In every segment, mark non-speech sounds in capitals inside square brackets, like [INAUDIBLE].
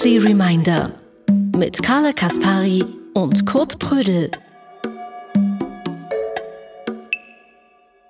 Friendly Reminder mit Carla Kaspari und Kurt Prödel.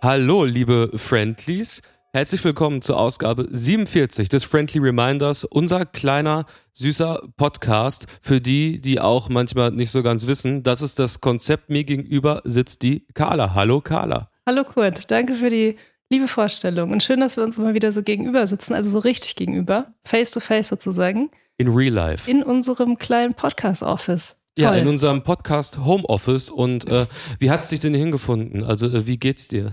Hallo, liebe Friendlies. Herzlich willkommen zur Ausgabe 47 des Friendly Reminders, unser kleiner, süßer Podcast für die, die auch manchmal nicht so ganz wissen. Das ist das Konzept. Mir gegenüber sitzt die Carla. Hallo, Carla. Hallo, Kurt. Danke für die liebe Vorstellung. Und schön, dass wir uns immer wieder so gegenüber sitzen, also so richtig gegenüber, face to face sozusagen. In real life. In unserem kleinen Podcast-Office. Ja, in unserem Podcast Homeoffice. Und äh, wie hat es dich denn hingefunden? Also, äh, wie geht's dir?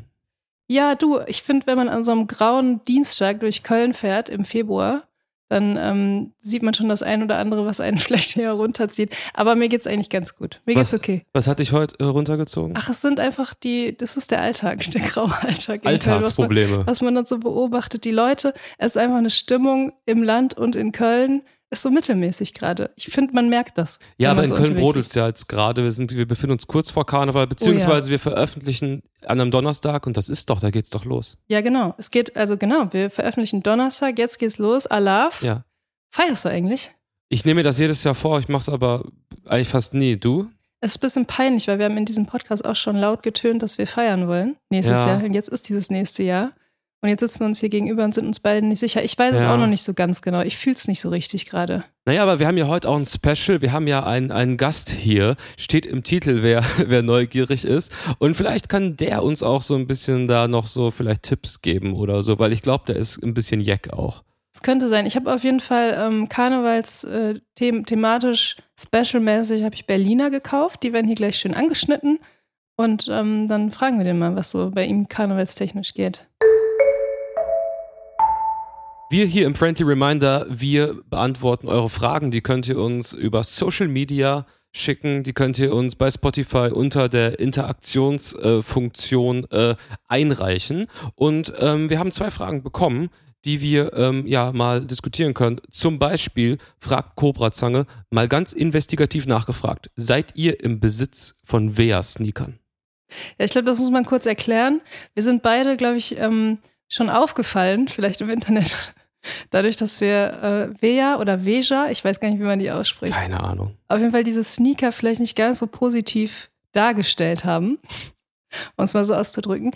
Ja, du, ich finde, wenn man an so einem grauen Dienstag durch Köln fährt im Februar, dann ähm, sieht man schon das ein oder andere, was einen [LAUGHS] vielleicht hier runterzieht. Aber mir geht's eigentlich ganz gut. Mir was, geht's okay. Was hat dich heute äh, runtergezogen? Ach, es sind einfach die, das ist der Alltag, der graue Alltag. Alltagsprobleme. Was man, was man dann so beobachtet. Die Leute, es ist einfach eine Stimmung im Land und in Köln ist so mittelmäßig gerade. Ich finde, man merkt das. Ja, aber in so Köln brodelt es ja jetzt gerade. Wir, sind, wir befinden uns kurz vor Karneval, beziehungsweise oh ja. wir veröffentlichen an einem Donnerstag und das ist doch, da geht's doch los. Ja, genau. Es geht, also genau, wir veröffentlichen Donnerstag, jetzt geht's los. Alaf. Ja. Feierst du eigentlich? Ich nehme mir das jedes Jahr vor, ich mache es aber eigentlich fast nie. Du? Es ist ein bisschen peinlich, weil wir haben in diesem Podcast auch schon laut getönt, dass wir feiern wollen. Nächstes ja. Jahr. Und jetzt ist dieses nächste Jahr. Und jetzt sitzen wir uns hier gegenüber und sind uns beide nicht sicher. Ich weiß ja. es auch noch nicht so ganz genau. Ich fühle es nicht so richtig gerade. Naja, aber wir haben ja heute auch ein Special. Wir haben ja einen, einen Gast hier. Steht im Titel, wer, [LAUGHS] wer neugierig ist. Und vielleicht kann der uns auch so ein bisschen da noch so vielleicht Tipps geben oder so, weil ich glaube, der ist ein bisschen jeck auch. Es könnte sein. Ich habe auf jeden Fall ähm, Karnevals äh, them thematisch, specialmäßig habe ich Berliner gekauft. Die werden hier gleich schön angeschnitten. Und ähm, dann fragen wir den mal, was so bei ihm karnevalstechnisch geht. Wir hier im Friendly Reminder, wir beantworten eure Fragen. Die könnt ihr uns über Social Media schicken. Die könnt ihr uns bei Spotify unter der Interaktionsfunktion äh, äh, einreichen. Und ähm, wir haben zwei Fragen bekommen, die wir ähm, ja mal diskutieren können. Zum Beispiel fragt Cobra Zange mal ganz investigativ nachgefragt: Seid ihr im Besitz von Vea-Sneakern? Ja, ich glaube, das muss man kurz erklären. Wir sind beide, glaube ich, ähm, schon aufgefallen, vielleicht im Internet, dadurch, dass wir äh, Vea oder Veja, ich weiß gar nicht, wie man die ausspricht. Keine Ahnung. Auf jeden Fall diese Sneaker vielleicht nicht ganz so positiv dargestellt haben, [LAUGHS] um es mal so auszudrücken.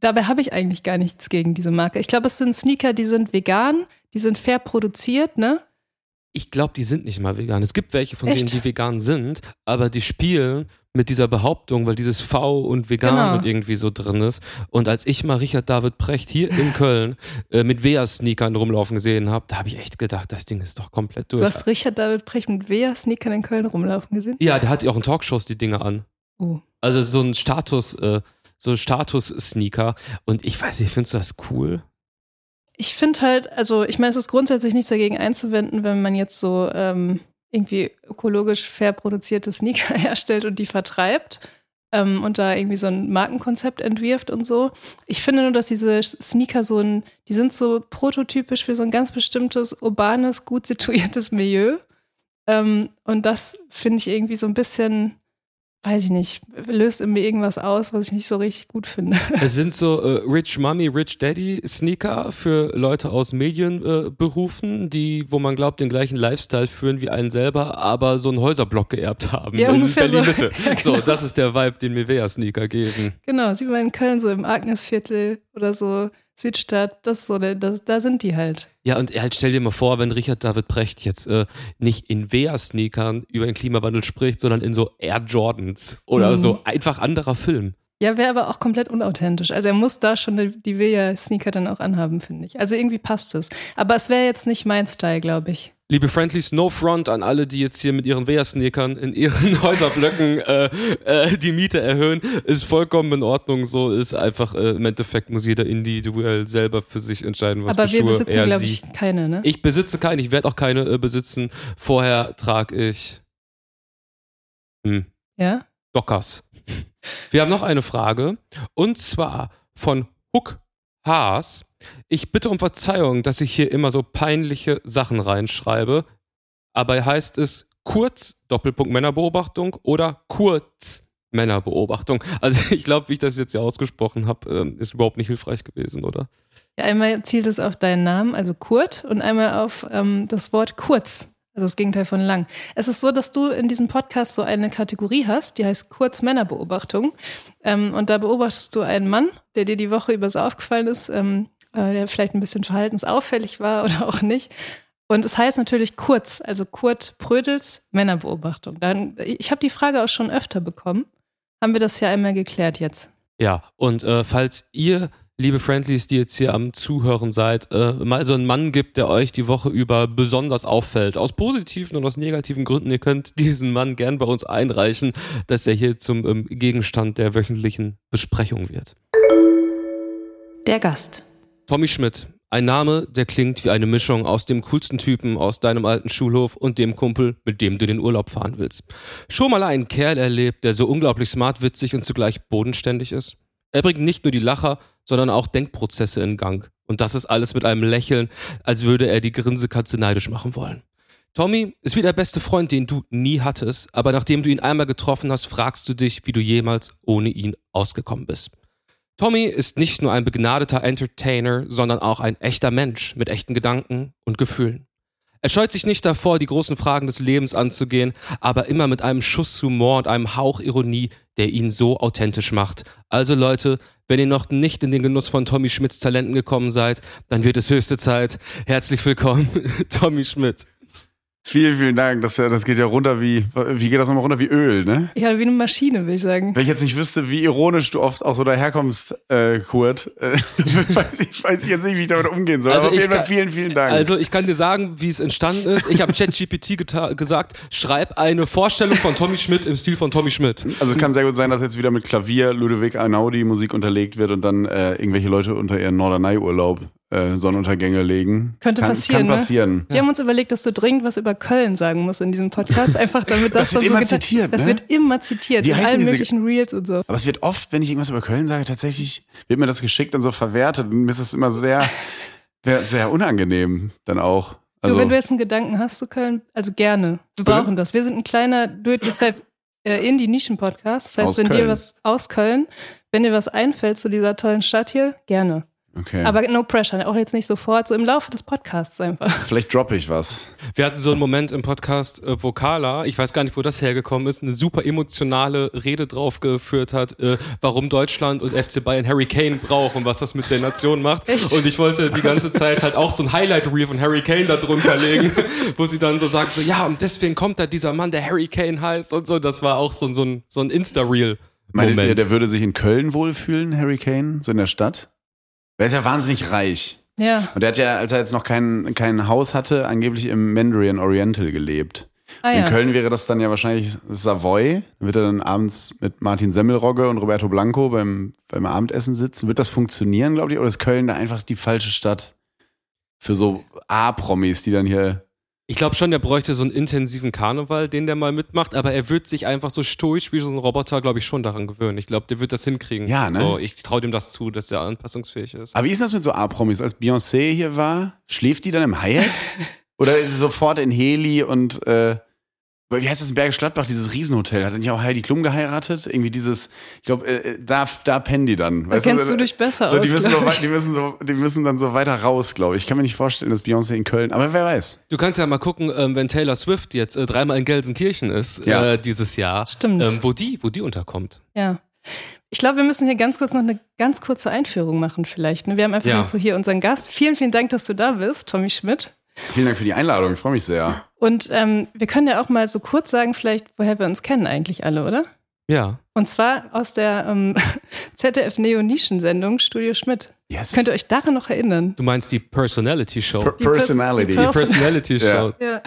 Dabei habe ich eigentlich gar nichts gegen diese Marke. Ich glaube, es sind Sneaker, die sind vegan, die sind fair produziert, ne? Ich glaube, die sind nicht mal vegan. Es gibt welche von Echt? denen, die vegan sind, aber die spielen mit dieser Behauptung, weil dieses V und vegan Genau. und irgendwie so drin ist. Und als ich mal Richard David Precht hier in Köln äh, mit Vea-Sneakern rumlaufen gesehen habe, da habe ich echt gedacht, das Ding ist doch komplett durch. Du hast Richard David Precht mit Vea-Sneakern in Köln rumlaufen gesehen? ja, der hat ja auch in Talkshows die Dinge an. Oh. Also so ein Status, äh, so Status-Sneaker. Und ich weiß nicht, findest du das cool? Ich finde halt, also ich meine, es ist grundsätzlich nichts dagegen einzuwenden, wenn man jetzt so ähm, irgendwie ökologisch fair produzierte Sneaker [LAUGHS] herstellt und die vertreibt ähm, und da irgendwie so ein Markenkonzept entwirft und so. Ich finde nur, dass diese Sneaker so ein, die sind so prototypisch für so ein ganz bestimmtes urbanes, gut situiertes Milieu. Ähm, und das finde ich irgendwie so ein bisschen, weiß ich nicht, löst in mir irgendwas aus, was ich nicht so richtig gut finde. [LAUGHS] Es sind so äh, Rich Mommy, Rich Daddy Sneaker für Leute aus Medienberufen, äh, die, wo man glaubt, den gleichen Lifestyle führen wie einen selber, aber so einen Häuserblock geerbt haben Ja, in ungefähr so. Berlin-Mitte. [LAUGHS] Ja, So, genau. das ist der Vibe, den mir Vea-Sneaker geben. Genau, sieht man in Köln so im Agnesviertel oder so Südstadt, das so, das, da sind die halt. Ja, und halt stell dir mal vor, wenn Richard David Precht jetzt äh, nicht in Vea-Sneakern über den Klimawandel spricht, sondern in so Air Jordans oder Mhm. so einfach anderer Film. Ja, wäre aber auch komplett unauthentisch. Also er muss da schon die, die Vea-Sneaker dann auch anhaben, finde ich. Also irgendwie passt es. Aber es wäre jetzt nicht mein Style, glaube ich. Liebe Friendlies, no front an alle, die jetzt hier mit ihren Wehr-Sneakern in ihren [LAUGHS] Häuserblöcken äh, äh, die Miete erhöhen. Ist vollkommen in Ordnung. So ist einfach, äh, im Endeffekt muss jeder individuell selber für sich entscheiden, was aber wir Schuhe besitzen, glaube ich, keine, ne? Ich besitze keine, ich werde auch keine äh, besitzen. Vorher trage ich hm, ja? Dockers. Wir haben noch eine Frage und zwar von Hook Haas. Ich bitte um Verzeihung, dass ich hier immer so peinliche Sachen reinschreibe. Aber heißt es kurz Doppelpunkt Männerbeobachtung oder kurz Männerbeobachtung? Also [LAUGHS] ich glaube, wie ich das jetzt hier ausgesprochen habe, ähm, ist überhaupt nicht hilfreich gewesen, oder? ja? Einmal zielt es auf deinen Namen, also Kurt, und einmal auf ähm, das Wort kurz. Also das Gegenteil von lang. Es ist so, dass du in diesem Podcast so eine Kategorie hast, die heißt Kurz Männerbeobachtung. Ähm, und da beobachtest du einen Mann, der dir die Woche über so aufgefallen ist, ähm, äh, der vielleicht ein bisschen verhaltensauffällig war oder auch nicht. Und es heißt natürlich Kurz, also Kurt Prödels Männerbeobachtung. Dann, ich habe die Frage auch schon öfter bekommen. Haben wir das ja einmal geklärt jetzt. Ja, und äh, falls ihr liebe Friendlies, die jetzt hier am Zuhören seid, äh, mal so einen Mann gibt, der euch die Woche über besonders auffällt. Aus positiven und aus negativen Gründen. Ihr könnt diesen Mann gern bei uns einreichen, dass er hier zum ähm, Gegenstand der wöchentlichen Besprechung wird. Der Gast. Tommy Schmidt. Ein Name, der klingt wie eine Mischung aus dem coolsten Typen aus deinem alten Schulhof und dem Kumpel, mit dem du den Urlaub fahren willst. Schon mal einen Kerl erlebt, der so unglaublich smart, witzig und zugleich bodenständig ist? Er bringt nicht nur die Lacher, sondern auch Denkprozesse in Gang. Und das ist alles mit einem Lächeln, als würde er die Grinsekatze neidisch machen wollen. Tommy ist wie der beste Freund, den du nie hattest, aber nachdem du ihn einmal getroffen hast, fragst du dich, wie du jemals ohne ihn ausgekommen bist. Tommy ist nicht nur ein begnadeter Entertainer, sondern auch ein echter Mensch mit echten Gedanken und Gefühlen. Er scheut sich nicht davor, die großen Fragen des Lebens anzugehen, aber immer mit einem Schuss Humor und einem Hauch Ironie, der ihn so authentisch macht. Also Leute, wenn ihr noch nicht in den Genuss von Tommy Schmidts Talenten gekommen seid, dann wird es höchste Zeit. Herzlich willkommen, [LAUGHS] Tommy Schmidt. Vielen, vielen Dank. Das, das geht ja runter wie, wie geht das nochmal runter wie Öl, ne? Ja, wie eine Maschine, würde ich sagen. Wenn ich jetzt nicht wüsste, wie ironisch du oft auch so daherkommst, äh, Kurt, äh, [LAUGHS] weiß, ich, weiß ich jetzt nicht, wie ich damit umgehen soll. Also Aber auf jeden Fall vielen, vielen Dank. Also ich kann dir sagen, wie es entstanden ist. Ich habe ChatGPT gesagt, schreib eine Vorstellung von Tommy Schmidt im Stil von Tommy Schmidt. Also es kann sehr gut sein, dass jetzt wieder mit Klavier Ludwig Einaudi Musik unterlegt wird und dann äh, irgendwelche Leute unter ihren Norderney-Urlaub äh, Sonnenuntergänge legen. Könnte kann, passieren. Kann passieren. Ne? Wir haben uns überlegt, dass du dringend was über Köln sagen musst in diesem Podcast, einfach [LAUGHS] damit das, das wird immer so zitiert. Das ne? wird immer zitiert Wie in allen diese- möglichen Reels und so. Aber es wird oft, wenn ich irgendwas über Köln sage, tatsächlich wird mir das geschickt und so verwertet. Und mir ist es immer sehr, sehr, unangenehm dann auch. Also, du, wenn du jetzt einen Gedanken hast zu Köln, also gerne. Wir Bitte? brauchen das. Wir sind ein kleiner Do-it-yourself äh, Indie-Nischen-Podcast. Das heißt, Aus wenn dir Köln. was aus Köln, wenn dir was einfällt zu dieser tollen Stadt hier, gerne. Okay. Aber no pressure, auch jetzt nicht sofort, so im Laufe des Podcasts einfach. Vielleicht droppe ich was. Wir hatten so einen Moment im Podcast, äh, wo Carla, ich weiß gar nicht, wo das hergekommen ist, eine super emotionale Rede drauf geführt hat, äh, warum Deutschland und FC Bayern Harry Kane brauchen, was das mit der Nation macht. Echt? Und ich wollte die ganze Zeit halt auch so ein Highlight-Reel von Harry Kane da drunter legen, [LAUGHS] wo sie dann so sagt, so, ja, und deswegen kommt da dieser Mann, der Harry Kane heißt und so. Das war auch so, ein- so ein, so ein Insta-Reel. Meint ihr, Moment. der würde sich in Köln wohlfühlen, Harry Kane, so in der Stadt? Er ist ja wahnsinnig reich. Ja. Und der hat ja, als er jetzt noch kein, kein Haus hatte, angeblich im Mandarin Oriental gelebt. Ah, In ja. Köln wäre das dann ja wahrscheinlich Savoy. Dann wird er dann abends mit Martin Semmelrogge und Roberto Blanco beim, beim Abendessen sitzen. Wird das funktionieren, glaubt ihr? Oder ist Köln da einfach die falsche Stadt für so A-Promis, die dann hier. Ich glaube schon, der bräuchte so einen intensiven Karneval, den der mal mitmacht, aber er wird sich einfach so stoisch wie so ein Roboter, glaube ich, schon daran gewöhnen. Ich glaube, der wird das hinkriegen. Ja, ne? So, ich traue dem das zu, dass der anpassungsfähig ist. Aber wie ist das mit so A-Promis? Als Beyoncé hier war, schläft die dann im Hyatt? [LAUGHS] Oder sofort in Heli und äh, wie heißt das in Bergisch Gladbach, dieses Riesenhotel? Hat dann nicht auch Heidi Klum geheiratet? Irgendwie dieses, ich glaube, äh, da, da pennen die dann. Da Weißt kennst du äh, dich besser so, die, aus, müssen so, [LAUGHS] die, müssen so, die müssen dann so weiter raus, glaube ich. Ich kann mir nicht vorstellen, dass Beyoncé in Köln, aber wer weiß. Du kannst ja mal gucken, ähm, wenn Taylor Swift jetzt äh, dreimal in Gelsenkirchen ist Ja. äh, dieses Jahr, Stimmt. Ähm, wo die, wo die unterkommt. Ja. Ich glaube, wir müssen hier ganz kurz noch eine ganz kurze Einführung machen, vielleicht. ne? Wir haben einfach Ja. jetzt so hier unseren Gast. Vielen, vielen Dank, dass du da bist, Tommy Schmidt. Vielen Dank für die Einladung, ich freue mich sehr. Und ähm, wir können ja auch mal so kurz sagen, vielleicht, woher wir uns kennen eigentlich alle, oder? Ja. Und zwar aus der ähm, [LAUGHS] ZDF-Neo-Nischen-Sendung Studio Schmidt. Yes. Könnt ihr euch daran noch erinnern? Du meinst die Personality Show. Per Die Pers- Personality. die Pers- Personality Show. Ja. Ja.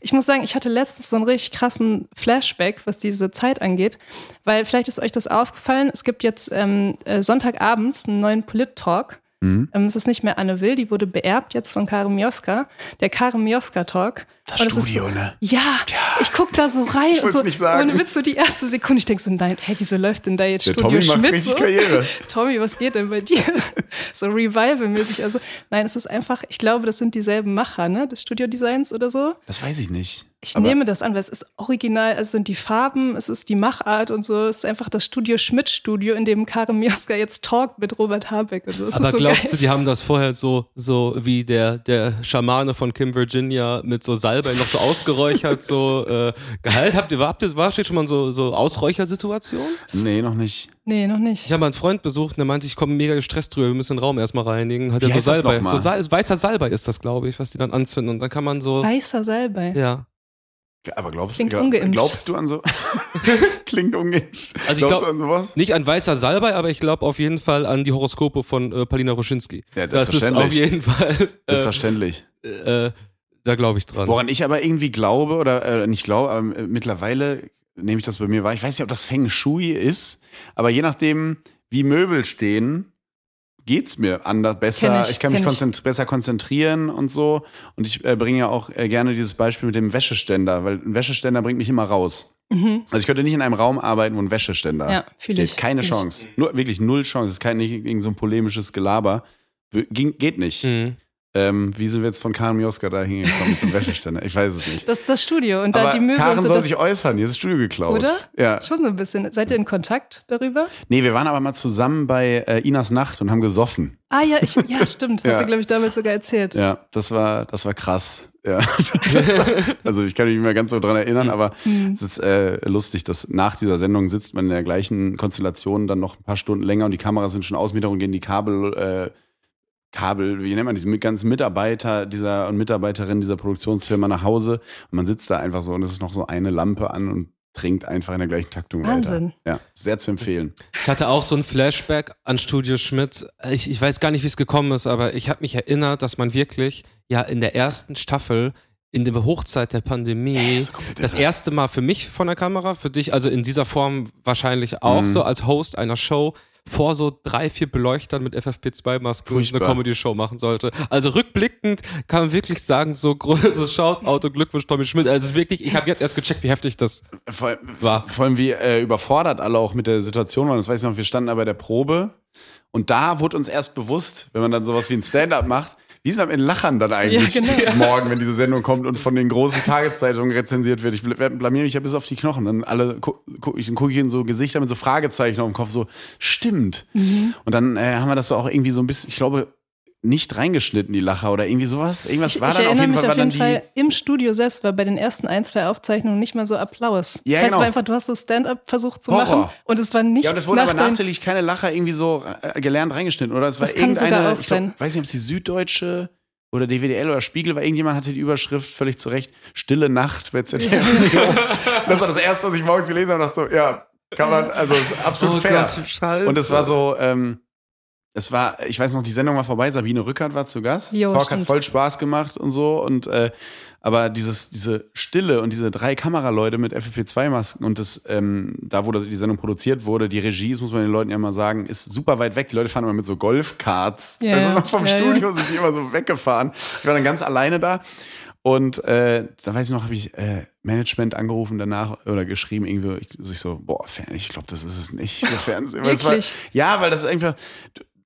Ich muss sagen, ich hatte letztens so einen richtig krassen Flashback, was diese Zeit angeht, weil vielleicht ist euch das aufgefallen, es gibt jetzt ähm, äh, Sonntagabends einen neuen Polit-Talk. Mhm. Ähm, es ist nicht mehr Anne Will, die wurde beerbt jetzt von Karim Mioska. Der Karim Mioska-Talk. Das Und Studio, so, ne? Ja, ich guck da so rein Ich und so, nicht sagen. ohne Witz, so die erste Sekunde, ich denk so, nein, hey, wieso läuft denn da jetzt Der Studio Tommy macht Schmidt richtig so? Karriere. [LAUGHS] Tommy, was geht denn bei dir? [LAUGHS] so Revival-mäßig. Also, nein, es ist einfach, ich glaube, das sind dieselben Macher, ne, des Studiodesigns oder so. Das weiß ich nicht. Ich Aber- nehme das an, weil es ist original, es sind die Farben, es ist die Machart und so. Es ist einfach das Studio Schmidt-Studio, in dem Karin Mioska jetzt talkt mit Robert Habeck. Und so. Es Aber ist so glaubst geil. du, die haben das vorher so, so wie der, der Schamane von Kim Virginia mit so Salbei noch so ausgeräuchert, so äh, geheilt? Habt ihr, habt ihr, war steht schon mal so, so Ausräuchersituation? Nee, noch nicht. Nee, noch nicht. Ich habe mal einen Freund besucht und der meinte, ich komme mega gestresst drüber, wir müssen den Raum erstmal reinigen. Hat er so Salbei. So Sal weißer Salbei ist das, glaube ich, was die dann anzünden. Und dann kann man so. Weißer Salbei. Ja. Aber glaubst, Klingt glaub, ungeimpft. glaubst du an so? [LAUGHS] Klingt ungeimpft. Also ich glaubst glaub- du an sowas? Nicht an weißer Salbei, aber ich glaube auf jeden Fall an die Horoskope von äh, Palina Roschinski. Ja, das ist auf jeden Fall. Äh, Selbstverständlich. äh, da glaube ich dran. Woran ich aber irgendwie glaube, oder äh, nicht glaube, aber äh, mittlerweile nehme ich das bei mir wahr. Ich weiß nicht, ob das Feng Shui ist, aber je nachdem, wie Möbel stehen, geht's mir anders, besser. Ich, ich, kann mich konzentri besser konzentrieren und so. Und ich äh, bringe ja auch äh, gerne dieses Beispiel mit dem Wäscheständer, weil ein Wäscheständer bringt mich immer raus. Mhm. Also ich könnte nicht in einem Raum arbeiten, wo ein Wäscheständer Ja, steht. ich, Keine ich. Chance. Nur, wirklich null Chance. Es ist kein nicht irgend so ein polemisches Gelaber. Ging, geht nicht. Mhm. Ähm, wie sind wir jetzt von Karin Mioska da hingekommen zum Wäscheständer? Ich weiß es nicht. Das, das Studio und da Aber die Möbel Karin und so. soll sich äußern, hier ist das Studio geklaut. Oder? Ja. Schon so ein bisschen. Seid ihr in Kontakt darüber? Nee, wir waren aber mal zusammen bei äh, Inas Nacht und haben gesoffen. Ah ja, ich, ja, [LAUGHS] stimmt. Hast Ja. du, glaube ich, damals sogar erzählt. Ja, das war, das war krass. Ja. [LAUGHS] Also ich kann mich nicht mehr ganz so dran erinnern, aber Hm. es ist äh, lustig, dass nach dieser Sendung sitzt man in der gleichen Konstellation dann noch ein paar Stunden länger und die Kameras sind schon aus, Hintergrund gehen die Kabel, äh, Kabel, wie nennt man diese ganzen Mitarbeiter dieser und Mitarbeiterinnen dieser Produktionsfirma nach Hause und man sitzt da einfach so und es ist noch so eine Lampe an und trinkt einfach in der gleichen Taktung Wahnsinn. weiter. Ja, sehr zu empfehlen. Ich hatte auch so ein Flashback an Studio Schmidt. Ich, ich weiß gar nicht, wie es gekommen ist, aber ich habe mich erinnert, dass man wirklich ja in der ersten Staffel in der Hochzeit der Pandemie so komplett das erste Mal für mich von der Kamera, für dich also in dieser Form wahrscheinlich auch Mhm. so als Host einer Show vor so drei, vier Beleuchtern mit FFP2-Masken eine. Comedy-Show machen sollte. Also rückblickend kann man wirklich sagen, so großes [LAUGHS] Shoutout Glückwunsch Tommy Schmidt. Also es ist wirklich, ich habe jetzt erst gecheckt, wie heftig das Vor, War. vor allem wie äh, überfordert alle auch mit der Situation waren. Das weiß ich noch, wir standen da bei der Probe und da wurde uns erst bewusst, wenn man dann sowas wie ein Stand-up macht, wie sind am Ende Lachern dann eigentlich Ja, genau. [LAUGHS] morgen, wenn diese Sendung kommt und von den großen Tageszeitungen rezensiert wird. Ich bl- blamier mich ja bis auf die Knochen. Dann alle gu gu ich, gucke ich in so Gesichter mit so Fragezeichen auf dem Kopf, so stimmt. Mhm. Und dann äh, haben wir das so auch irgendwie so ein bisschen, ich glaube, nicht reingeschnitten, die Lacher oder irgendwie sowas. Irgendwas Ich, war ich dann auf erinnere jeden mich Fall, war auf dann jeden die. Fall, im Studio selbst war bei den ersten ein, zwei Aufzeichnungen nicht mal so Applaus. Ja, das heißt, genau. es war einfach, du hast so Stand-up versucht zu Horror. machen und es war nichts Ja, und es wurden aber nachträglich keine Lacher irgendwie so äh, gelernt reingeschnitten, oder? Es war Das kann sogar irgendeine, auch ich glaub, sein. weiß nicht, ob es die Süddeutsche oder DWDL oder Spiegel war, irgendjemand hatte die Überschrift völlig zu Recht, Stille Nacht bei ZDF. [LAUGHS] das war [LAUGHS] das erste, was ich morgens gelesen habe und dachte so, ja, kann man, also ist absolut fair. scheiße. Und es war so, ähm, es war, ich weiß noch, die Sendung war vorbei, Sabine Rückert war zu Gast. Jo, Talk hat stimmt. voll Spaß gemacht und so. Und äh, aber dieses, diese Stille und diese drei Kameraleute mit FFP2-Masken und das, ähm, da wo die Sendung produziert wurde, die Regie, das muss man den Leuten ja mal sagen, ist super weit weg. Die Leute fahren immer mit so Golfkarts. Ja, also vom ja. Studio sind die immer so weggefahren. Ich war dann ganz alleine da. Und äh, da weiß ich noch, habe ich äh, Management angerufen danach oder geschrieben, irgendwie, ich, so ich so, boah, ich glaube, das ist es nicht, der Fernsehen. Es war, Wirklich? ja, weil das ist einfach,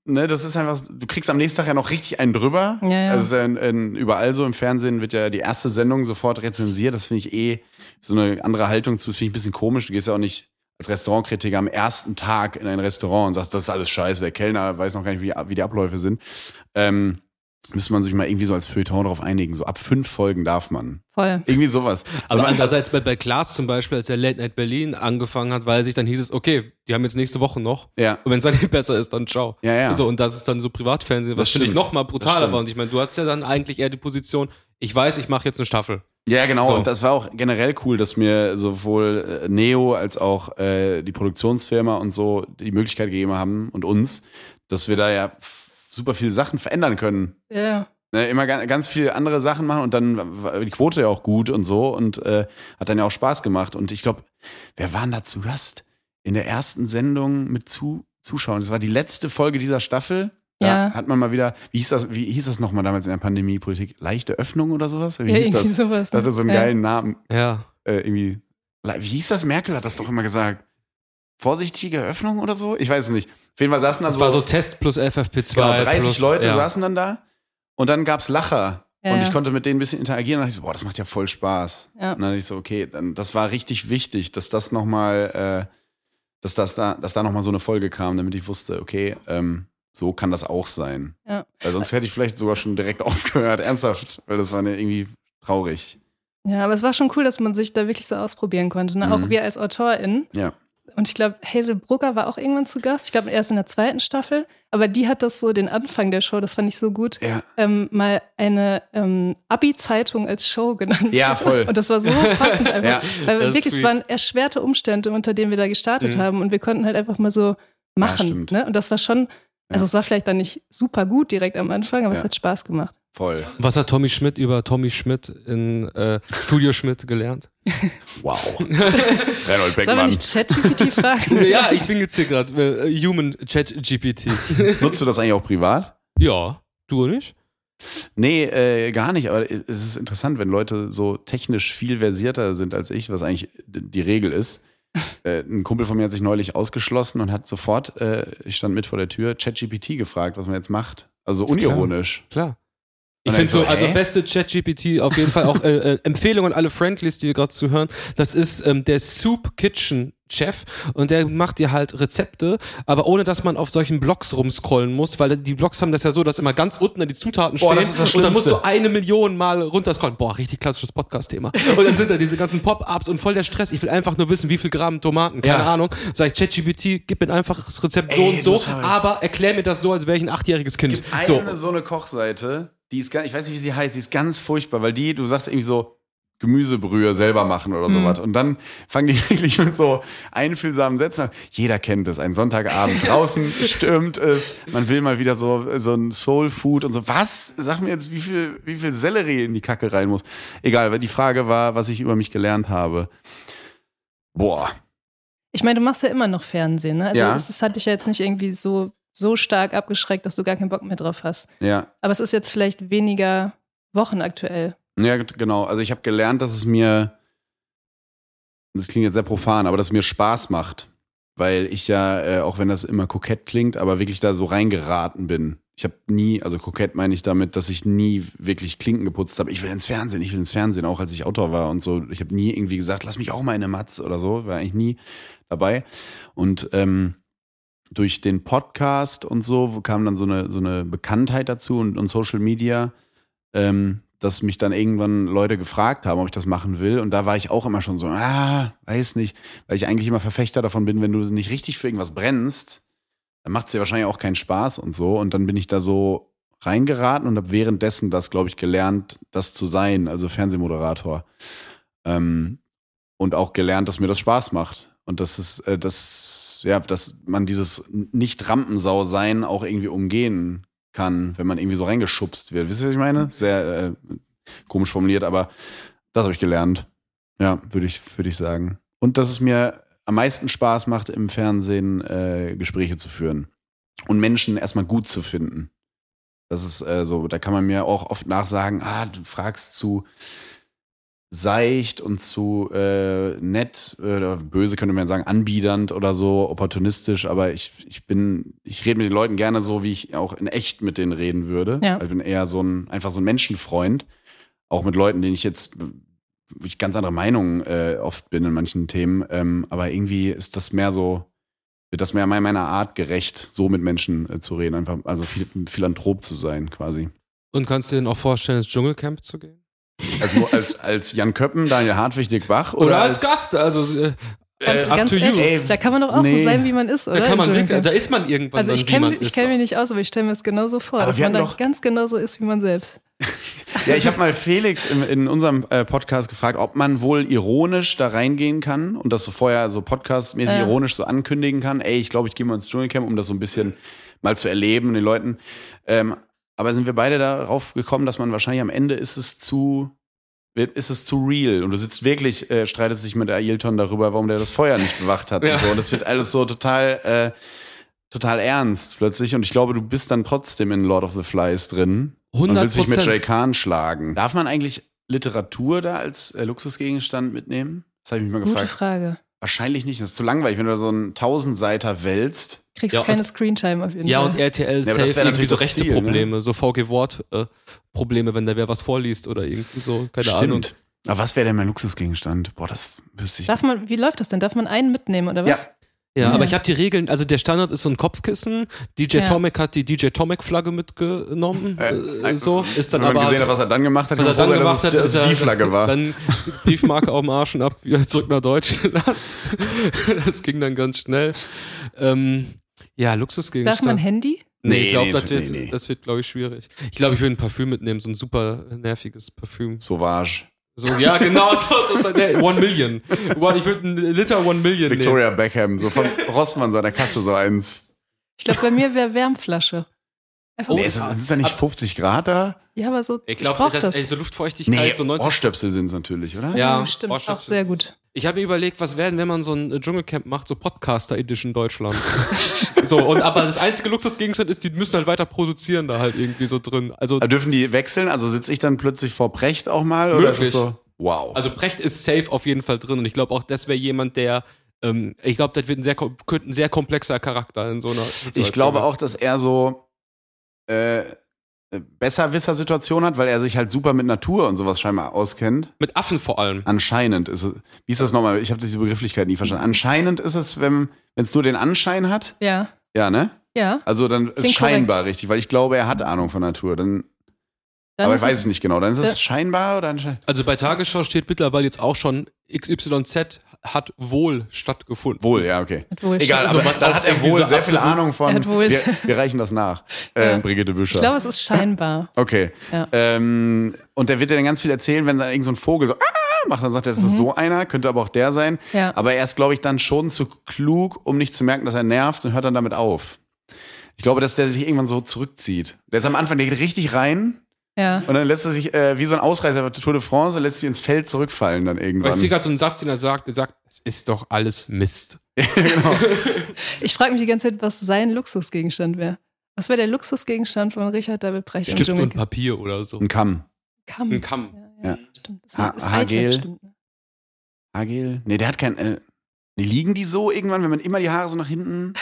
ne, das ist einfach, du kriegst am nächsten Tag ja noch richtig einen drüber. Ja, ja. Also es ist ja in, in, überall so im Fernsehen wird ja die erste Sendung sofort rezensiert. Das finde ich eh so eine andere Haltung zu. Das finde ich ein bisschen komisch. Du gehst ja auch nicht als Restaurantkritiker am ersten Tag in ein Restaurant und sagst, das ist alles scheiße. Der Kellner weiß noch gar nicht, wie, wie die Abläufe sind. Ähm, müsste man sich mal irgendwie so als Feuilleton darauf einigen. So ab fünf Folgen darf man. Voll. Irgendwie sowas. Aber andererseits bei, bei Klaas zum Beispiel, als er Late Night Berlin angefangen hat, weil sich dann hieß es, okay, die haben jetzt nächste Woche noch. Ja. Und wenn es dann nicht [LAUGHS] besser ist, dann ciao. Ja, ja. So, und das ist dann so Privatfernsehen, was Das finde ich stimmt. noch mal Das brutaler war. Und ich meine, du hattest ja dann eigentlich eher die Position, ich weiß, ich mache jetzt eine Staffel. Ja, genau. So. Und das war auch generell cool, dass mir sowohl äh, Neo als auch äh, die Produktionsfirma und so die Möglichkeit gegeben haben und uns, dass wir da ja super viele Sachen verändern können. Ja. Ne, immer ganz, ganz viele andere Sachen machen und dann war die Quote ja auch gut und so und äh, hat dann ja auch Spaß gemacht. Und ich glaube, wer waren da zu Gast? In der ersten Sendung mit zu Zuschauern. Das war die letzte Folge dieser Staffel. Ja. Hat man mal wieder, wie hieß das, wie hieß das nochmal damals in der Pandemiepolitik? Leichte Öffnung oder sowas? Wie Ja, hieß das? sowas. Das hatte so einen Ja. geilen Namen. Ja. Äh, irgendwie. Wie hieß das? Merkel hat das doch immer gesagt. Vorsichtige Öffnung oder so? Ich weiß es nicht. Auf jeden Fall saßen da Das so, war so Test plus FFP2. genau, 30 plus, Leute ja. saßen dann da und dann gab's Lacher. Ja, und ich konnte mit denen ein bisschen interagieren und dachte ich so, boah, das macht ja voll Spaß. Ja. Und dann dachte ich so, okay, dann, das war richtig wichtig, dass das nochmal, äh, dass das da, dass da nochmal so eine Folge kam, damit ich wusste, okay, ähm, so kann das auch sein. Ja. Weil sonst hätte ich vielleicht sogar schon direkt [LAUGHS] aufgehört, ernsthaft, weil das war mir irgendwie traurig. Ja, aber es war schon cool, dass man sich da wirklich so ausprobieren konnte. Ne? Auch Mhm. wir als AutorInnen. Ja. Und ich glaube, Hazel Brugger war auch irgendwann zu Gast. Ich glaube, erst in der zweiten Staffel. Aber die hat das so, den Anfang der Show, das fand ich so gut, Ja. ähm, mal eine ähm, Abi-Zeitung als Show genannt. Ja, voll. Und das war so passend [LAUGHS] einfach. Ja, weil wirklich, es waren erschwerte Umstände, unter denen wir da gestartet Mhm. haben. Und wir konnten halt einfach mal so machen. stimmt. ne? Und das war schon, also Ja. es war vielleicht dann nicht super gut direkt am Anfang, aber es Ja. hat Spaß gemacht. Voll. Was hat Tommy Schmidt über Tommy Schmidt in äh, Studio Schmidt gelernt? [LAUGHS] Wow. [LAUGHS] Reinhold Sollen wir Beckmann. nicht ChatGPT [LAUGHS] fragen? ja, ich bin jetzt hier gerade äh, Human Chat GPT. Nutzt du das eigentlich auch privat? ja, du nicht? Nee, äh, gar nicht. Aber es ist interessant, wenn Leute so technisch viel versierter sind als ich, was eigentlich die Regel ist. Äh, ein Kumpel von mir hat sich neulich ausgeschlossen und hat sofort, äh, ich stand mit vor der Tür, ChatGPT gefragt, was man jetzt macht. Also unironisch. Klar. Ich finde so, so, also hä? beste ChatGPT auf jeden Fall auch äh, äh, Empfehlung an alle Friendlies, die wir gerade zuhören. Das ist ähm, der Soup Kitchen Chef und der macht dir halt Rezepte, aber ohne dass man auf solchen Blogs rumscrollen muss, weil die Blogs haben das ja so, dass immer ganz unten die Zutaten Boah, stehen das das und dann musst du eine Million Mal runterscrollen. Boah, richtig klassisches Podcast-Thema. Und dann sind da diese ganzen Pop-ups und voll der Stress. Ich will einfach nur wissen, wie viel Gramm Tomaten, keine Ja. Ahnung. Sag ich ChatGPT, gib mir einfach das Rezept so Ey, und so, aber erklär mir das so, als wäre ich ein achtjähriges Kind. Es gibt eine so. so. eine Kochseite, die ist gar, ich weiß nicht, wie sie heißt, die ist ganz furchtbar, weil die, du sagst irgendwie so, Gemüsebrühe selber machen oder sowas. Und dann fangen die [LAUGHS] wirklich mit so einfühlsamen Sätzen an. Jeder kennt es. Ein Sonntagabend [LAUGHS] draußen stürmt es. Man will mal wieder so, so ein Soul Food und so. Was? Sag mir jetzt, wie viel, wie viel Sellerie in die Kacke rein muss. Egal, weil die Frage war, was ich über mich gelernt habe. Boah. Ich meine, du machst ja immer noch Fernsehen, ne? Also Ja. es, es hat dich ja jetzt nicht irgendwie so, so stark abgeschreckt, dass du gar keinen Bock mehr drauf hast. Ja. Aber es ist jetzt vielleicht weniger wochenaktuell. Ja, g- genau. Also ich habe gelernt, dass es mir, das klingt jetzt sehr profan, aber dass es mir Spaß macht. Weil ich ja, äh, auch wenn das immer kokett klingt, aber wirklich da so reingeraten bin. Ich habe nie, also kokett meine ich damit, dass ich nie wirklich Klinken geputzt habe. Ich will ins Fernsehen, ich will ins Fernsehen, auch als ich Autor war und so. Ich habe nie irgendwie gesagt, lass mich auch mal in eine Matz oder so. War eigentlich nie dabei. Und ähm, durch den Podcast und so kam dann so eine, so eine Bekanntheit dazu und, und Social Media, ähm, dass mich dann irgendwann Leute gefragt haben, ob ich das machen will. Und da war ich auch immer schon so, ah, weiß nicht, weil ich eigentlich immer Verfechter davon bin, wenn du nicht richtig für irgendwas brennst, dann macht es dir wahrscheinlich auch keinen Spaß und so. Und dann bin ich da so reingeraten und habe währenddessen das, glaube ich, gelernt, das zu sein, also Fernsehmoderator. Ähm, und auch gelernt, dass mir das Spaß macht. Und das ist, äh, das, ja, dass man dieses Nicht-Rampensau sein auch irgendwie umgehen kann, wenn man irgendwie so reingeschubst wird. Wisst ihr, was ich meine? Sehr äh, komisch formuliert, aber das habe ich gelernt. Ja, würde ich, würde ich sagen. Und dass es mir am meisten Spaß macht, im Fernsehen äh, Gespräche zu führen und Menschen erstmal gut zu finden. Das ist äh, so, da kann man mir auch oft nachsagen, ah, du fragst zu seicht und zu äh, nett, äh, oder böse könnte man sagen, anbiedernd oder so, opportunistisch, aber ich, ich bin, ich rede mit den Leuten gerne so, wie ich auch in echt mit denen reden würde. Ja. Ich bin eher so ein, einfach so ein Menschenfreund. Auch mit Leuten, denen ich jetzt, wo ich ganz andere Meinungen äh, oft bin in manchen Themen, ähm, aber irgendwie ist das mehr so, wird das mehr meiner Art gerecht, so mit Menschen äh, zu reden, einfach, also phil Philanthrop zu sein, quasi. Und kannst du dir denn auch vorstellen, ins Dschungelcamp zu gehen? Also als, als Jan Köppen, Daniel Hartwig, Dick Bach oder, Oder, als, Gast, also äh, Ganz, up ganz to you. ehrlich, Ey, da kann man doch auch nee. so sein, wie man ist, oder? da kann man wirklich, da ist man irgendwann Also dann, ich wie kenne ich kenn mich nicht aus, aber ich stelle mir es genauso vor, Aber dass man hatten da doch- ganz genauso ist wie man selbst. [LAUGHS] Ja, ich habe mal Felix in, in unserem äh, Podcast gefragt, ob man wohl ironisch da reingehen kann und das so vorher so podcastmäßig Ja. ironisch so ankündigen kann. Ey, ich glaube, ich gehe mal ins Dschungelcamp, um das so ein bisschen mal zu erleben, den Leuten. Ähm, aber sind wir beide darauf gekommen, dass man wahrscheinlich am Ende ist es zu ist es zu real und du sitzt wirklich, äh, streitest dich mit Ailton darüber, warum der das Feuer nicht bewacht hat Ja. und so. Und das wird alles so total, äh, total ernst plötzlich und ich glaube, du bist dann trotzdem in Lord of the Flies drin und 100 willst dich mit Jay Khan schlagen. Darf man eigentlich Literatur da als äh, Luxusgegenstand mitnehmen? Das habe ich mich mal Gute gefragt. Frage. Wahrscheinlich nicht. Das ist zu langweilig, wenn du da so einen Tausendseiter wälzt. Kriegst Ja, keine und- Screentime auf jeden Ja, Fall. und RTL Ja, safe irgendwie natürlich so rechte Ziel, ne? Probleme, so VG-Wort-Probleme, wenn da wer was vorliest oder irgendwie so, keine Ahnung. Stimmt. Aber was wäre denn mein Luxusgegenstand? Boah, das wüsste ich Darf man, wie läuft das denn? Darf man einen mitnehmen oder Ja. was? Ja, Ja. aber ich habe die Regeln, also der Standard ist so ein Kopfkissen. DJ Ja. Tomek hat die DJ Tomek-Flagge mitgenommen. Äh, Äh, so, ist dann Wenn man aber. gesehen hat, was er dann gemacht hat, was er dann froh sein, gemacht hat, dass es, ist dass es die Flagge war. Dann Briefmarke auf dem Arsch und ab wieder zurück nach Deutschland. [LAUGHS] Das ging dann ganz schnell. Ähm, ja, Luxusgegenstand. Darf man Handy? Nee, Nee, ich glaube, nee, das, wird, nee, nee. das wird, glaube ich, schwierig. Ich glaube, ich würde ein Parfüm mitnehmen, so ein super nerviges Parfüm. Sauvage. So, ja, genau, so, so, so nee, One Million. One, ich würde einen Liter One Million nehmen. Victoria Beckham, so von Rossmann seiner Kasse so eins. Ich glaube, bei mir wäre Wärmflasche. Einfach Oh, Nee, ist, das, ist da nicht 50 Grad da? ja, aber so, Ich glaube, das, das. ey, so Luftfeuchtigkeit, Nee, so 90. Ohrstöpsel sind es natürlich, oder? Ja, Ja, stimmt, auch sehr gut. Ich habe mir überlegt, was werden, wenn man so ein äh, Dschungelcamp macht, so Podcaster Edition Deutschland. [LAUGHS] so, und aber das einzige Luxusgegenstand ist, die müssen halt weiter produzieren da halt irgendwie so drin. Also, Aber Dürfen die wechseln? Also sitze ich dann plötzlich vor Precht auch mal? Oder ist Möglich. es so? Wow. also Precht ist safe auf jeden Fall drin und ich glaube auch, das wäre jemand, der, ähm, ich glaube, das wird ein sehr, könnte ein sehr komplexer Charakter in so einer Situation. ich glaube auch, dass er so äh, Besserwisser-Situation hat, weil er sich halt super mit Natur und sowas scheinbar auskennt. Mit Affen vor allem. Anscheinend ist es. Wie ist das nochmal? Ich habe diese Begrifflichkeit nie verstanden. Anscheinend ist es, wenn es nur den Anschein hat. Ja, Ja, ne? ja. Also dann ist Klingt scheinbar korrekt. richtig, weil ich glaube, er hat Ahnung von Natur. Dann, Dann aber ist ich weiß es- nicht genau. Dann ist es scheinbar oder anscheinend? Also bei Tagesschau steht mittlerweile jetzt auch schon XYZ hat wohl stattgefunden. Wohl, ja, okay. Wohl Egal, aber was dann hat er wohl so sehr viel Ahnung von. Wir, wir reichen das nach. [LAUGHS] Äh, Ja. Brigitte Büscher. Ich glaube, es ist scheinbar. Okay. Ja. Ähm, und der wird dir dann ganz viel erzählen, wenn dann irgend so ein Vogel so ah, macht, dann sagt er, das ist so einer, könnte aber auch der sein. Mhm. Ja. Aber er ist, glaube ich, dann schon zu klug, um nicht zu merken, dass er nervt und hört dann damit auf. Ich glaube, dass der sich irgendwann so zurückzieht. Der ist am Anfang, der geht richtig rein Ja. und dann lässt er sich äh, wie so ein Ausreißer bei der Tour de France und lässt sich ins Feld zurückfallen dann Weil ich irgendwann. sehe gerade so einen Satz, den er sagt, er sagt, es ist doch alles Mist. [LAUGHS] genau. [LAUGHS] Ich frage mich die ganze Zeit, was sein Luxusgegenstand wäre. Was wäre der Luxusgegenstand von Richard David Precht im Stift und Dschungelcamp? Papier oder so. Ein Kamm. Kamm. Ein Kamm. Ja, ja, Ja. stimmt. Das Ha- ist Haargel. Eichel bestimmt, ne? Hagel? Nee, der hat kein. Äh, liegen die so irgendwann, wenn man immer die Haare so nach hinten.